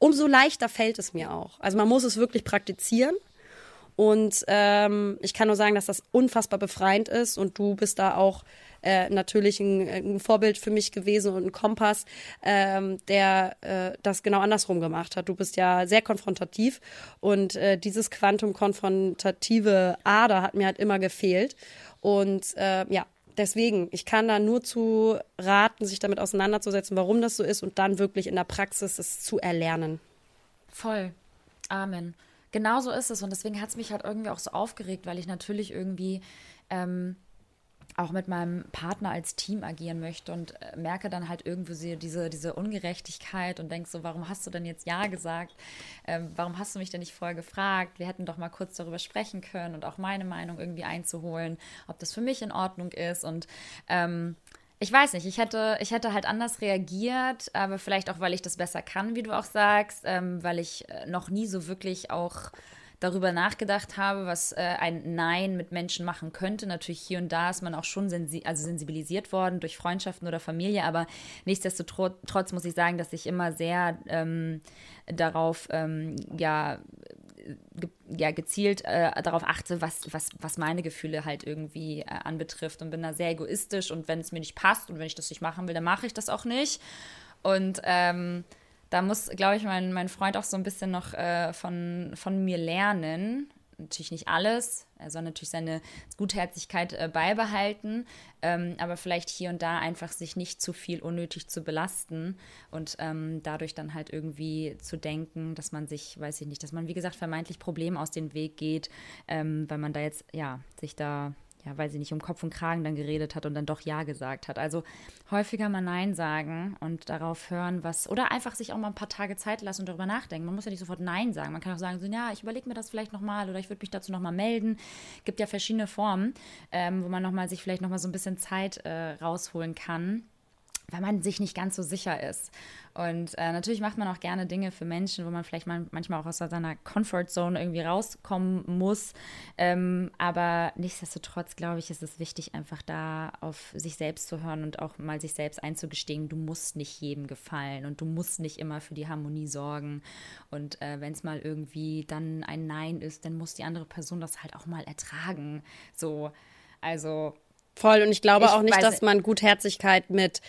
umso leichter fällt es mir auch. Also man muss es wirklich praktizieren. Und ähm, ich kann nur sagen, dass das unfassbar befreiend ist und du bist da auch äh, natürlich ein, ein Vorbild für mich gewesen und ein Kompass, ähm, der äh, das genau andersrum gemacht hat. Du bist ja sehr konfrontativ und äh, dieses Quantum-konfrontative Ader hat mir halt immer gefehlt. Und äh, ja, deswegen, ich kann da nur zu raten, sich damit auseinanderzusetzen, warum das so ist und dann wirklich in der Praxis es zu erlernen. Voll. Amen. Genau so ist es. Und deswegen hat es mich halt irgendwie auch so aufgeregt, weil ich natürlich irgendwie ähm, auch mit meinem Partner als Team agieren möchte und äh, merke dann halt irgendwie so diese, diese Ungerechtigkeit und denk so, warum hast du denn jetzt Ja gesagt? Ähm, warum hast du mich denn nicht vorher gefragt? Wir hätten doch mal kurz darüber sprechen können und auch meine Meinung irgendwie einzuholen, ob das für mich in Ordnung ist. Und ähm, ich weiß nicht, ich hätte, ich hätte halt anders reagiert, aber vielleicht auch, weil ich das besser kann, wie du auch sagst, ähm, weil ich äh, noch nie so wirklich auch darüber nachgedacht habe, was äh, ein Nein mit Menschen machen könnte. Natürlich hier und da ist man auch schon sensi also sensibilisiert worden durch Freundschaften oder Familie, aber nichtsdestotrotz muss ich sagen, dass ich immer sehr ähm, darauf ähm, ja ja, gezielt äh, darauf achte, was, was, was meine Gefühle halt irgendwie äh, anbetrifft und bin da sehr egoistisch und wenn es mir nicht passt und wenn ich das nicht machen will, dann mache ich das auch nicht. Und ähm, da muss, glaube ich, mein, mein Freund auch so ein bisschen noch äh, von, von mir lernen, natürlich nicht alles. Er soll natürlich seine Gutherzigkeit äh, beibehalten, ähm, aber vielleicht hier und da einfach sich nicht zu viel unnötig zu belasten und ähm, dadurch dann halt irgendwie zu denken, dass man sich, weiß ich nicht, dass man, wie gesagt, vermeintlich Probleme aus dem Weg geht, ähm, weil man da jetzt, ja, sich da ja, weil sie nicht um Kopf und Kragen dann geredet hat und dann doch Ja gesagt hat. Also häufiger mal Nein sagen und darauf hören, was, oder einfach sich auch mal ein paar Tage Zeit lassen und darüber nachdenken. Man muss ja nicht sofort Nein sagen. Man kann auch sagen, so, ja, ich überlege mir das vielleicht nochmal oder ich würde mich dazu nochmal melden. Gibt ja verschiedene Formen, ähm, wo man nochmal sich vielleicht nochmal so ein bisschen Zeit äh, rausholen kann weil man sich nicht ganz so sicher ist. Und äh, natürlich macht man auch gerne Dinge für Menschen, wo man vielleicht mal, manchmal auch aus seiner Comfortzone irgendwie rauskommen muss. Ähm, aber nichtsdestotrotz, glaube ich, ist es wichtig, einfach da auf sich selbst zu hören und auch mal sich selbst einzugestehen, du musst nicht jedem gefallen und du musst nicht immer für die Harmonie sorgen. Und äh, wenn es mal irgendwie dann ein Nein ist, dann muss die andere Person das halt auch mal ertragen. So, also Voll. Und ich glaube Ich auch nicht, dass man Gutherzigkeit mit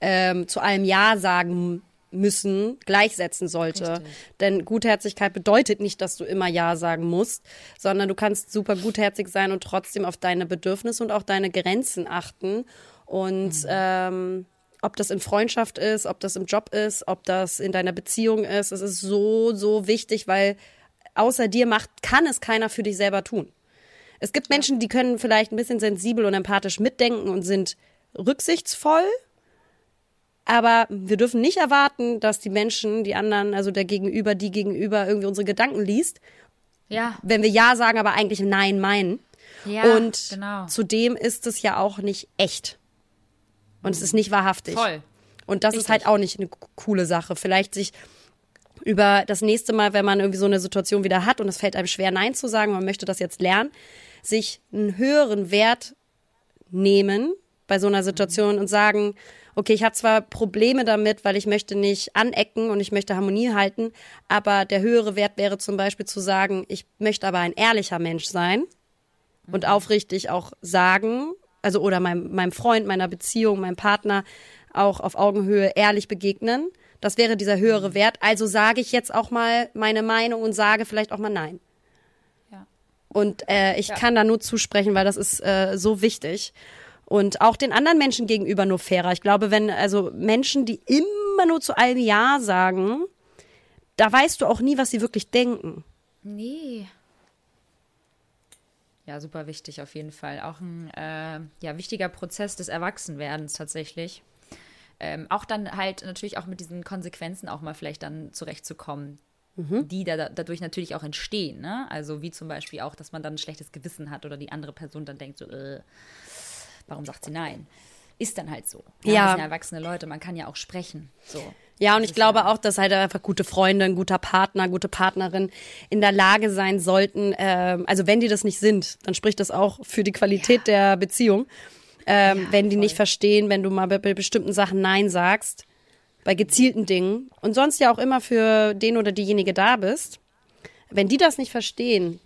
ähm, zu allem Ja sagen müssen gleichsetzen sollte. Richtig. Denn Gutherzigkeit bedeutet nicht, dass du immer Ja sagen musst, sondern du kannst super gutherzig sein und trotzdem auf deine Bedürfnisse und auch deine Grenzen achten. Und ähm, ob das in Freundschaft ist, ob das im Job ist, ob das in deiner Beziehung ist, es ist so, so wichtig, weil außer dir macht, kann es keiner für dich selber tun. Es gibt Menschen, die können vielleicht ein bisschen sensibel und empathisch mitdenken und sind rücksichtsvoll. Aber wir dürfen nicht erwarten, dass die Menschen, die anderen, also der Gegenüber, die Gegenüber irgendwie unsere Gedanken liest. ja, Wenn wir Ja sagen, aber eigentlich Nein meinen. ja, und genau. zudem ist es ja auch nicht echt. Und es ist nicht wahrhaftig. Voll. Und das ist Richtig. halt auch nicht eine coole Sache. Vielleicht sich über das nächste Mal, wenn man irgendwie so eine Situation wieder hat und es fällt einem schwer, Nein zu sagen, man möchte das jetzt lernen, sich einen höheren Wert nehmen bei so einer Situation und sagen, okay, ich habe zwar Probleme damit, weil ich möchte nicht anecken und ich möchte Harmonie halten, aber der höhere Wert wäre zum Beispiel zu sagen, ich möchte aber ein ehrlicher Mensch sein und aufrichtig auch sagen, also oder meinem, meinem Freund, meiner Beziehung, meinem Partner auch auf Augenhöhe ehrlich begegnen. Das wäre dieser höhere Wert. Also sage ich jetzt auch mal meine Meinung und sage vielleicht auch mal Nein. Ja. Und äh, ich kann da nur zusprechen, weil das ist äh, so wichtig. Und auch den anderen Menschen gegenüber nur fairer. Ich glaube, wenn also Menschen, die immer nur zu allem Ja sagen, da weißt du auch nie, was sie wirklich denken. Nee. Ja, super wichtig auf jeden Fall. Auch ein äh, ja, wichtiger Prozess des Erwachsenwerdens tatsächlich. Ähm, auch dann halt natürlich auch mit diesen Konsequenzen auch mal vielleicht dann zurechtzukommen, die da, dadurch natürlich auch entstehen. Ne? Also wie zum Beispiel auch, dass man dann ein schlechtes Gewissen hat oder die andere Person dann denkt so, äh, warum sagt sie nein? Ist dann halt so. Ja. Wir sind ja erwachsene Leute, man kann ja auch sprechen. So. Ja, und Das ich glaube ja- auch, dass halt einfach gute Freunde, ein guter Partner, gute Partnerin in der Lage sein sollten, ähm, also wenn die das nicht sind, dann spricht das auch für die Qualität der Beziehung. Ähm, Ja, wenn die voll. nicht verstehen, wenn du mal bei bestimmten Sachen Nein sagst, bei gezielten Dingen und sonst ja auch immer für den oder diejenige da bist, wenn die das nicht verstehen,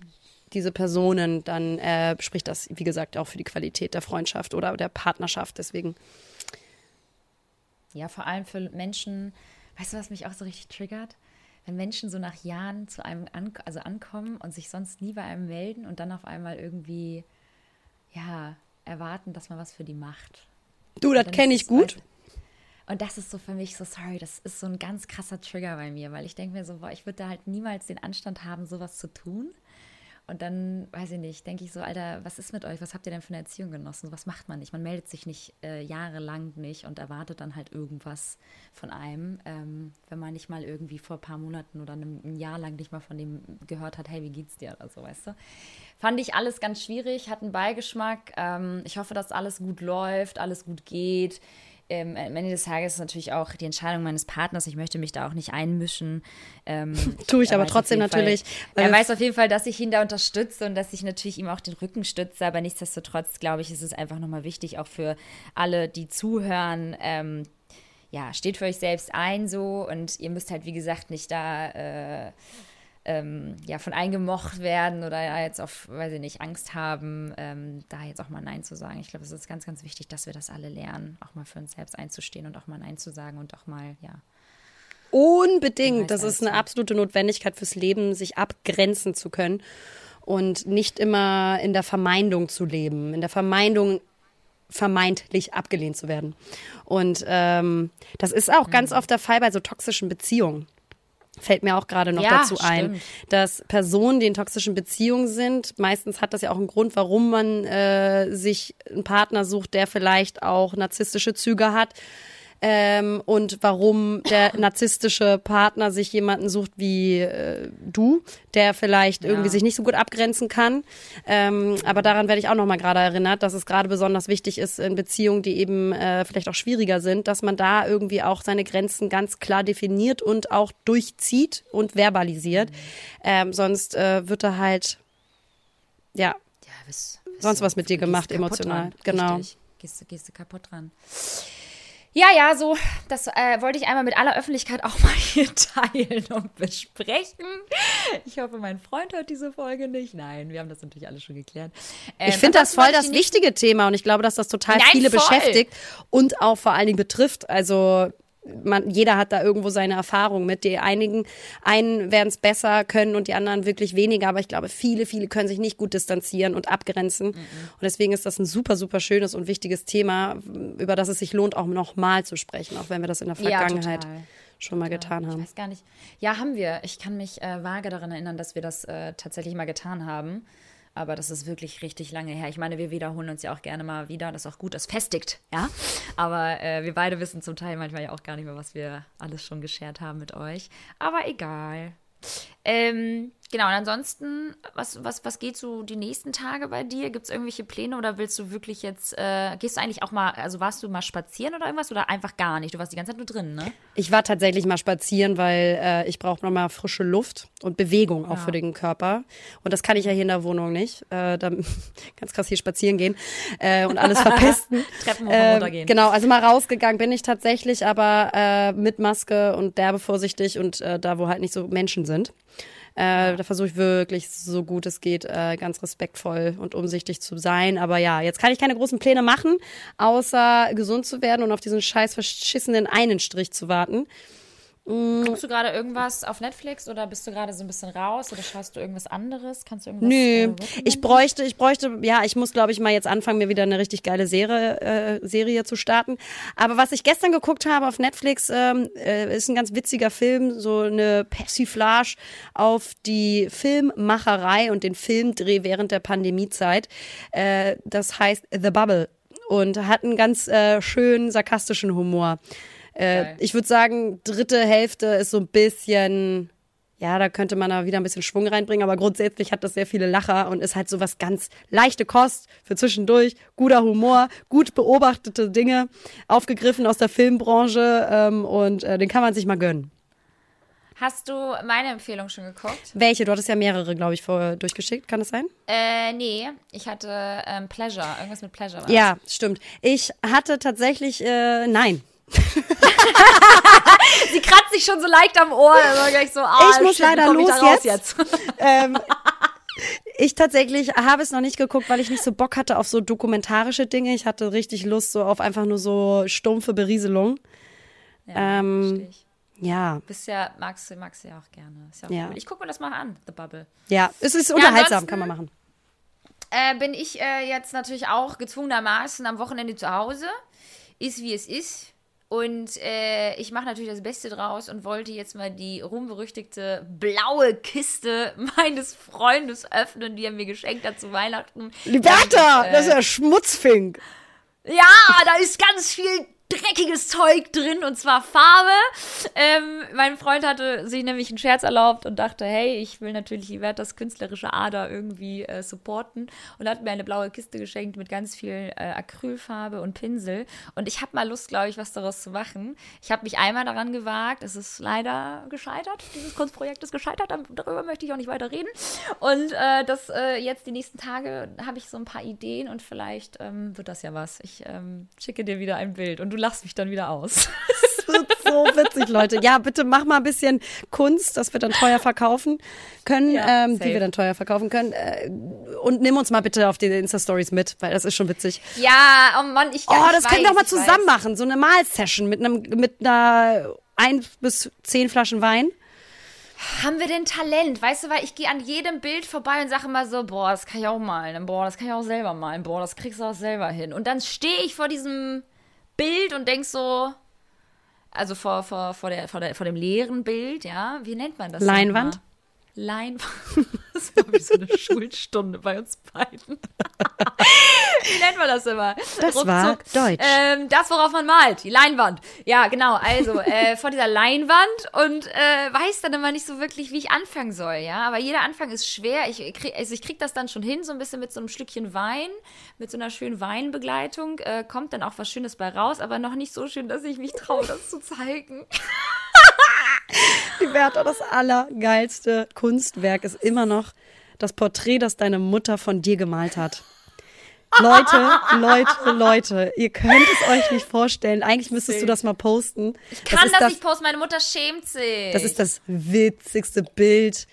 diese Personen, dann äh, spricht das, wie gesagt, auch für die Qualität der Freundschaft oder der Partnerschaft. Deswegen, Ja, vor allem für Menschen, weißt du, was mich auch so richtig triggert? Wenn Menschen so nach Jahren zu einem an, also ankommen und sich sonst nie bei einem melden und dann auf einmal irgendwie, ja, erwarten, dass man was für die macht. du, das kenne ich gut. halt- Und das ist so für mich so, sorry, das ist so ein ganz krasser Trigger bei mir, weil ich denke mir so, boah, ich würde da halt niemals den Anstand haben, sowas zu tun. Und dann, weiß ich nicht, denke ich so, Alter, was ist mit euch? Was habt ihr denn für eine Erziehung genossen? Was macht man nicht? Man meldet sich nicht äh, jahrelang nicht und erwartet dann halt irgendwas von einem, ähm, wenn man nicht mal irgendwie vor ein paar Monaten oder einem, ein Jahr lang nicht mal von dem gehört hat, hey, wie geht's dir oder so, weißt du? Fand ich alles ganz schwierig, hat einen Beigeschmack. Ähm, ich hoffe, dass alles gut läuft, alles gut geht. Ähm, am Ende des Tages ist natürlich auch die Entscheidung meines Partners. Ich möchte mich da auch nicht einmischen. Ähm, *laughs* Tue ich er aber trotzdem Fall- natürlich, weil Er wir- weiß auf jeden Fall, dass ich ihn da unterstütze und dass ich natürlich ihm auch den Rücken stütze. Aber nichtsdestotrotz, glaube ich, ist es einfach nochmal wichtig, auch für alle, die zuhören. Ähm, ja, steht für euch selbst ein so und ihr müsst halt, wie gesagt, nicht da äh, ähm, ja, von eingemocht werden oder ja, jetzt auf, weiß ich nicht, Angst haben, ähm, da jetzt auch mal Nein zu sagen. Ich glaube, es ist ganz, ganz wichtig, dass wir das alle lernen, auch mal für uns selbst einzustehen und auch mal Nein zu sagen und auch mal, ja, Unbedingt. Das ist eine absolute Notwendigkeit fürs Leben, sich abgrenzen zu können. und nicht immer in der Vermeidung zu leben, in der Vermeidung vermeintlich abgelehnt zu werden. Und ähm, das ist auch ganz oft der Fall bei so toxischen Beziehungen. Fällt mir auch gerade noch Ja, dazu ein, stimmt. dass Personen, die in toxischen Beziehungen sind, meistens hat das ja auch einen Grund, warum man äh, sich einen Partner sucht, der vielleicht auch narzisstische Züge hat. Ähm, und warum der narzisstische Partner sich jemanden sucht wie äh, du, der vielleicht irgendwie sich nicht so gut abgrenzen kann. Ähm, aber daran werde ich auch noch mal gerade erinnert, dass es gerade besonders wichtig ist in Beziehungen, die eben äh, vielleicht auch schwieriger sind, dass man da irgendwie auch seine Grenzen ganz klar definiert und auch durchzieht und verbalisiert. Ähm, sonst äh, wird er halt ja Ja, bis, bis Sonst was mit dir gemacht, emotional. Dran. Genau. Richtig. Gehst, du- gehst du kaputt dran. Ja, ja, so, das äh, wollte ich einmal mit aller Öffentlichkeit auch mal hier *laughs* teilen und besprechen. Ich hoffe, mein Freund hört diese Folge nicht. Nein, wir haben das natürlich alles schon geklärt. Ähm, Ich finde das voll das wichtige Thema und ich glaube, dass das total Nein, viele voll. beschäftigt und auch vor allen Dingen betrifft. Also man, jeder hat da irgendwo seine Erfahrung mit. Die einigen, einen werden es besser können und die anderen wirklich weniger. Aber ich glaube, viele, viele können sich nicht gut distanzieren und abgrenzen. Mhm. Und deswegen ist das ein super, super schönes und wichtiges Thema, über das es sich lohnt, auch nochmal zu sprechen, auch wenn wir das in der Ja, Vergangenheit total. schon mal getan Ich haben. weiß gar nicht. Ja, haben wir. Ich kann mich äh, vage daran erinnern, dass wir das äh, tatsächlich mal getan haben. Aber das ist wirklich richtig lange her. Ich meine, wir wiederholen uns ja auch gerne mal wieder. Das ist auch gut, das festigt, ja. Aber äh, wir beide wissen zum Teil manchmal ja auch gar nicht mehr, was wir alles schon geschert haben mit euch. Aber egal. Ähm, genau, und ansonsten, was, was, was geht so die nächsten Tage bei dir? Gibt es irgendwelche Pläne oder willst du wirklich jetzt, äh, gehst du eigentlich auch mal, also warst du mal spazieren oder irgendwas oder einfach gar nicht? Du warst die ganze Zeit nur drin, ne? Ich war tatsächlich mal spazieren, weil äh, ich brauche nochmal frische Luft und Bewegung auch für den Körper. Und das kann ich ja hier in der Wohnung nicht. Äh, da *laughs* ganz krass hier spazieren gehen äh, und alles *laughs* verpesten. Treppen hoch und Ähm, runter gehen. Genau, also mal rausgegangen bin ich tatsächlich, aber äh, mit Maske und derbe vorsichtig und äh, da, wo halt nicht so Menschen sind. Äh, Da versuche ich wirklich so gut es geht, äh, ganz respektvoll und umsichtig zu sein. Aber ja, jetzt kann ich keine großen Pläne machen, außer gesund zu werden und auf diesen scheiß verschissenen einen Strich zu warten. Guckst du gerade irgendwas auf Netflix oder bist du gerade so ein bisschen raus oder schaust du irgendwas anderes? Kannst du irgendwas Nö, äh, ich bräuchte, ich bräuchte, ja, ich muss, glaube ich, mal jetzt anfangen, mir wieder eine richtig geile Serie, äh, Serie zu starten. Aber was ich gestern geguckt habe auf Netflix, ähm, äh, ist ein ganz witziger Film, so eine Persiflage auf die Filmmacherei und den Filmdreh während der Pandemiezeit. Äh, das heißt The Bubble und hat einen ganz äh, schönen sarkastischen Humor. Äh, ich würde sagen, dritte Hälfte ist so ein bisschen ja, da könnte man da wieder ein bisschen Schwung reinbringen, aber grundsätzlich hat das sehr viele Lacher und ist halt so was ganz leichte Kost für zwischendurch, guter Humor, gut beobachtete Dinge, aufgegriffen aus der Filmbranche ähm, und äh, den kann man sich mal gönnen. Hast du meine Empfehlung schon geguckt? Welche? Du hattest ja mehrere, glaube ich, vor, durchgeschickt, kann das sein? Äh, nee, ich hatte ähm, Pleasure, irgendwas mit Pleasure. war das. Ja, stimmt. Ich hatte tatsächlich, äh, nein. Sie kratzt sich schon so leicht am Ohr. Also gleich so, ah, Ich muss leider los raus jetzt. *laughs* ähm, ich tatsächlich habe es noch nicht geguckt, weil ich nicht so Bock hatte auf so dokumentarische Dinge. Ich hatte richtig Lust so auf einfach nur so stumpfe Berieselung. Ja, Ähm. Ja, Bist ja, magst du, magst du ja auch gerne. Ist ja, auch Ja. cool. Ich gucke mir das mal an, The Bubble. ja, es ist unterhaltsam, ansonsten- kann man machen. Äh, bin ich äh, jetzt natürlich auch gezwungenermaßen am Wochenende zu Hause. Ist wie es ist. Und äh, ich mache natürlich das Beste draus und wollte jetzt mal die ruhmberüchtigte blaue Kiste *laughs* meines Freundes öffnen, die er mir geschenkt hat zu Weihnachten. Liberta, Damit, das ist ja Schmutzfink. Ja, da ist ganz viel dreckiges Zeug drin und zwar Farbe. Ähm, mein Freund hatte sich nämlich einen Scherz erlaubt und dachte, hey, ich will natürlich Ivertas künstlerische Ader irgendwie äh, supporten und hat mir eine blaue Kiste geschenkt mit ganz viel äh, Acrylfarbe und Pinsel. Und ich habe mal Lust, glaube ich, was daraus zu machen. Ich habe mich einmal daran gewagt. Es ist leider gescheitert. Dieses Kunstprojekt ist gescheitert. Darüber möchte ich auch nicht weiter reden. Und äh, das äh, jetzt die nächsten Tage habe ich so ein paar Ideen und vielleicht ähm, wird das ja was. Ich ähm, schicke dir wieder ein Bild und du lachst mich dann wieder aus. Das wird so witzig, Leute. Ja, bitte mach mal ein bisschen Kunst, das wir dann teuer verkaufen können, Ja, ähm, die wir dann teuer verkaufen können. Äh, und nimm uns mal bitte auf die Insta-Stories mit, weil das ist schon witzig. ja, oh Mann, ich Oh, ich das können wir weiß, doch mal zusammen weiß. machen. So eine Malsession mit einem mit einer ein bis zehn Flaschen Wein. Haben wir denn Talent? Weißt du, weil ich gehe an jedem Bild vorbei und sage immer so, boah, das kann ich auch malen, boah, das kann ich auch selber malen, boah, das kriegst du auch selber hin. Und dann stehe ich vor diesem Bild und denk so, also vor, vor, vor, der, vor, der, vor dem leeren Bild, ja, wie nennt man das? Leinwand? Leinwand. *laughs* Das war wie so eine Schulstunde bei uns beiden. *laughs* Wie nennt man das immer? Das war Deutsch. Ähm, das, worauf man malt, die Leinwand. Ja, genau. Also äh, *laughs* vor dieser Leinwand und äh, weiß dann immer nicht so wirklich, wie ich anfangen soll. Ja, aber jeder Anfang ist schwer. Ich krieg, also ich krieg das dann schon hin, so ein bisschen mit so einem Stückchen Wein, mit so einer schönen Weinbegleitung. Äh, kommt dann auch was Schönes bei raus, aber noch nicht so schön, dass ich mich traue, das zu zeigen. *laughs* Die Werte, das allergeilste Kunstwerk ist immer noch das Porträt, das deine Mutter von dir gemalt hat. Leute, *laughs* Leute, Leute, ihr könnt es euch nicht vorstellen. Eigentlich müsstest du das mal posten. Ich kann ist das, nicht posten, meine Mutter schämt sich. Das ist das witzigste Bild,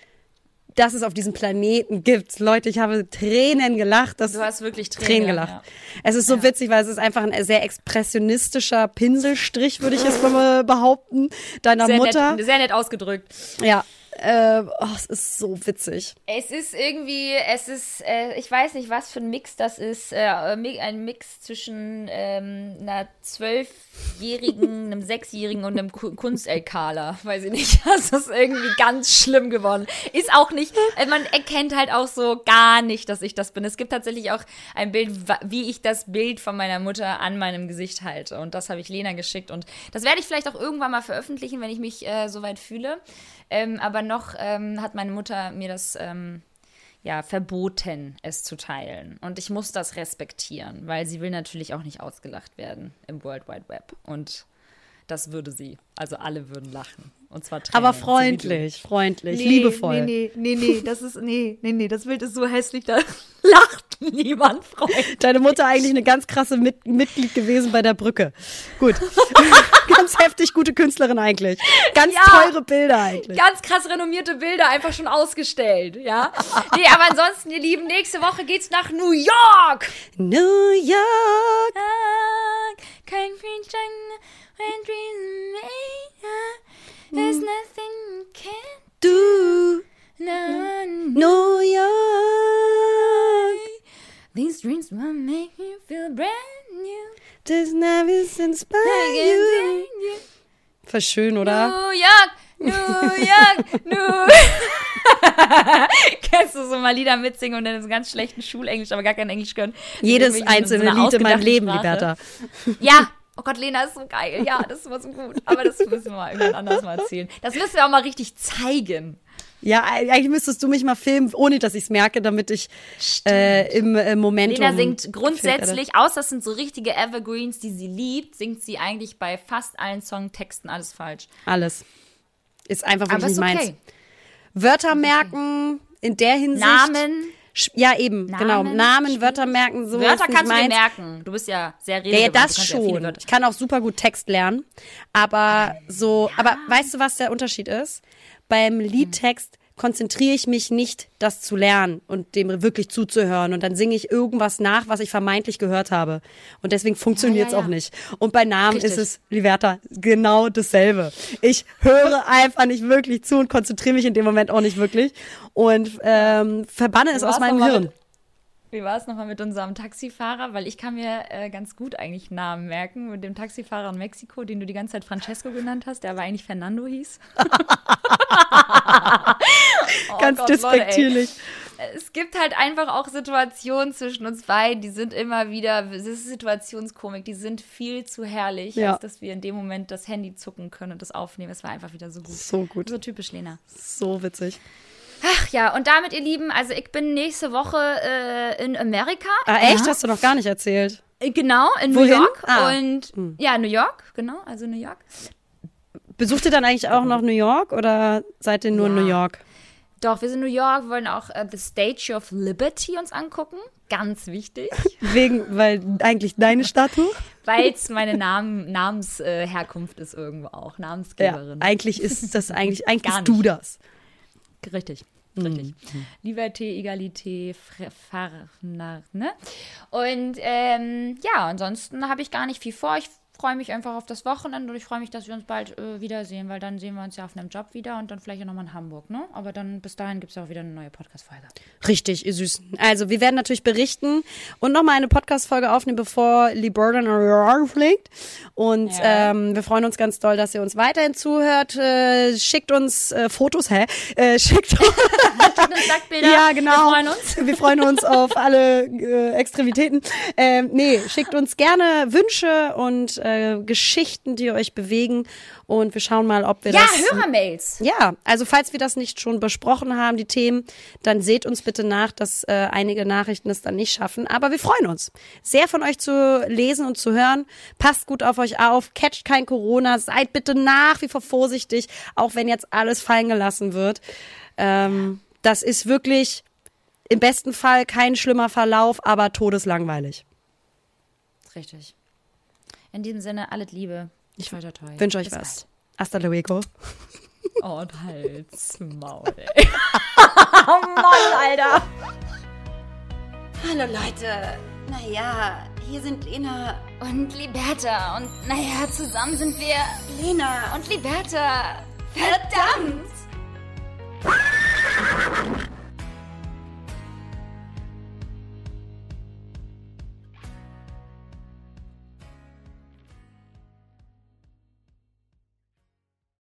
das es auf diesem Planeten gibt. Leute, ich habe Tränen gelacht. Das Du hast wirklich Tränen, Tränen gelacht. ja. Es ist so witzig, weil es ist einfach ein sehr expressionistischer Pinselstrich, würde ich jetzt mal behaupten, deiner sehr Mutter. Nett, sehr nett ausgedrückt. Ja, äh, oh, es ist so witzig. Es ist irgendwie, es ist, äh, ich weiß nicht, was für ein Mix das ist. Äh, mi- ein Mix zwischen ähm, einer zwölfjährigen, *laughs* einem sechsjährigen und einem Ku- Kunst-LKler. Weiß ich nicht. *laughs* Das ist irgendwie ganz schlimm geworden. Ist auch nicht, äh, man erkennt halt auch so gar nicht, dass ich das bin. Es gibt tatsächlich auch ein Bild, wie ich das Bild von meiner Mutter an meinem Gesicht halte. Und das habe ich Lena geschickt. Und das werde ich vielleicht auch irgendwann mal veröffentlichen, wenn ich mich äh, soweit fühle. Ähm, aber noch ähm, hat meine Mutter mir das ähm, ja verboten, es zu teilen. Und ich muss das respektieren, weil sie will natürlich auch nicht ausgelacht werden im World Wide Web. Und das würde sie. Also alle würden lachen. Und zwar Tränen, Aber freundlich, freundlich, liebevoll. Nee, nee, nee, nee, das ist, nee, nee, nee, das Bild ist so hässlich, da *laughs* lacht niemand, Freund. Deine Mutter eigentlich eine ganz krasse Mit Mitglied gewesen bei der Brücke. Gut. *laughs* ganz heftig gute Künstlerin eigentlich. Ganz Ja. teure Bilder eigentlich. Ganz krass renommierte Bilder einfach schon ausgestellt, ja. Nee, aber ansonsten, ihr Lieben, nächste Woche geht's nach New York. New York. Kein when dreams made, there's nothing you can't Du. no, New York. These dreams will make you feel brand new. This never inspire you. Voll schön, oder? New York, New York, New *laughs* Kennst du so mal Lieder mitsingen und dann in so ganz schlechten Schulenglisch, aber gar kein Englisch können? Jedes einzelne so Lied in meinem Leben, Sprache. Liberta. Ja. Oh Gott, Lena ist so geil. Ja, das war so gut. Aber das müssen wir mal irgendwann anders mal erzählen. Das müssen wir auch mal richtig zeigen. Ja, eigentlich müsstest du mich mal filmen, ohne dass ich es merke, damit ich äh, im äh, Momentum. Lena singt grundsätzlich, außer das sind so richtige Evergreens, die sie liebt, singt sie eigentlich bei fast allen Songtexten alles falsch. Alles. Ist einfach Aber wirklich ist nicht okay. meins. Wörter merken in der Hinsicht. Namen, Ja, eben, genau. Namen, Namen, Wörter merken, so Wörter kannst du merken. Du bist ja sehr Ja, ja, das ja viele schon. Wörter- Ich kann auch super gut Text lernen. Aber so, aber weißt du, was der Unterschied ist? Beim Liedtext konzentriere ich mich nicht, das zu lernen und dem wirklich zuzuhören. Und dann singe ich irgendwas nach, was ich vermeintlich gehört habe. Und deswegen funktioniert es Ja, ja, auch ja. nicht. Und bei Namen Richtig. ist es, Liberta, genau dasselbe. Ich höre *laughs* einfach nicht wirklich zu und konzentriere mich in dem Moment auch nicht wirklich. Und ähm, verbanne es aus meinem Hirn. Wie war es nochmal mit unserem Taxifahrer? Weil ich kann mir äh, ganz gut eigentlich Namen merken. Mit dem Taxifahrer in Mexiko, den du die ganze Zeit Francesco *laughs* genannt hast, der aber eigentlich Fernando hieß. *laughs* Oh Ganz Gott, Leute, ey. despektierlich. es gibt halt einfach auch Situationen zwischen uns beiden, die sind immer wieder, das ist Situationskomik, die sind viel zu herrlich, Ja. als dass wir in dem Moment das Handy zucken können und das aufnehmen. Es war einfach wieder so gut. So gut. So typisch, Lena. So witzig. Ach ja, und damit, ihr Lieben, also ich bin nächste Woche äh, in Amerika. Ah, echt? Hast du noch gar nicht erzählt? Äh, Genau, in Wohin? New York. Ah. Und ja, New York, genau, also New York. Besucht ihr dann eigentlich auch noch New York oder seid ihr nur in Ja. New York? Doch, wir sind in New York, wollen auch äh, The Statue of Liberty uns angucken. Ganz wichtig. *laughs* Wegen, weil eigentlich deine Statue? Weil es meine Namen, Namensherkunft äh, ist irgendwo auch, Ja, Namensgeberin. eigentlich ist das eigentlich, eigentlich bist du das. Richtig. Richtig. Liberté, Egalité, Fre- Far, na, ne? Und ähm, ja, ansonsten habe ich gar nicht viel vor. Ich freue mich einfach auf das Wochenende und ich freue mich, dass wir uns bald äh, wiedersehen, weil dann sehen wir uns ja auf einem Job wieder und dann vielleicht auch nochmal in Hamburg, ne? Aber dann bis dahin gibt es auch wieder eine neue Podcast-Folge. Richtig, ihr Süßen. Also, wir werden natürlich berichten und nochmal eine Podcast-Folge aufnehmen, bevor Lee Burden fliegt. Und Ja. ähm, wir freuen uns ganz doll, dass ihr uns weiterhin zuhört. Äh, schickt uns äh, Fotos, hä? Äh, schickt uns. *laughs* Nacktbilder. Ja, genau. Wir freuen uns. Wir freuen uns auf alle äh, Extremitäten. Ähm, nee, schickt uns gerne Wünsche und äh, Geschichten, die euch bewegen. Und wir schauen mal, ob wir Ja, das. Hörermails. Ja, also falls wir das nicht schon besprochen haben, die Themen, dann seht uns bitte nach, dass äh, einige Nachrichten es dann nicht schaffen. Aber wir freuen uns, sehr von euch zu lesen und zu hören. Passt gut auf euch auf, catcht kein Corona, seid bitte nach wie vor vorsichtig, auch wenn jetzt alles fallen gelassen wird. Ähm, das ist wirklich im besten Fall kein schlimmer Verlauf, aber todeslangweilig. Richtig. In diesem Sinne, alles Liebe. Ich toi, toi, toi. Wünsche euch Bis was. Hasta luego. bald. Oh, und Hals, Maul, ey. *laughs* oh Mann, Alter. Hallo Leute. Naja, hier sind Lena Und Liberta. Und naja, zusammen sind wir Lena und Liberta. Verdammt! you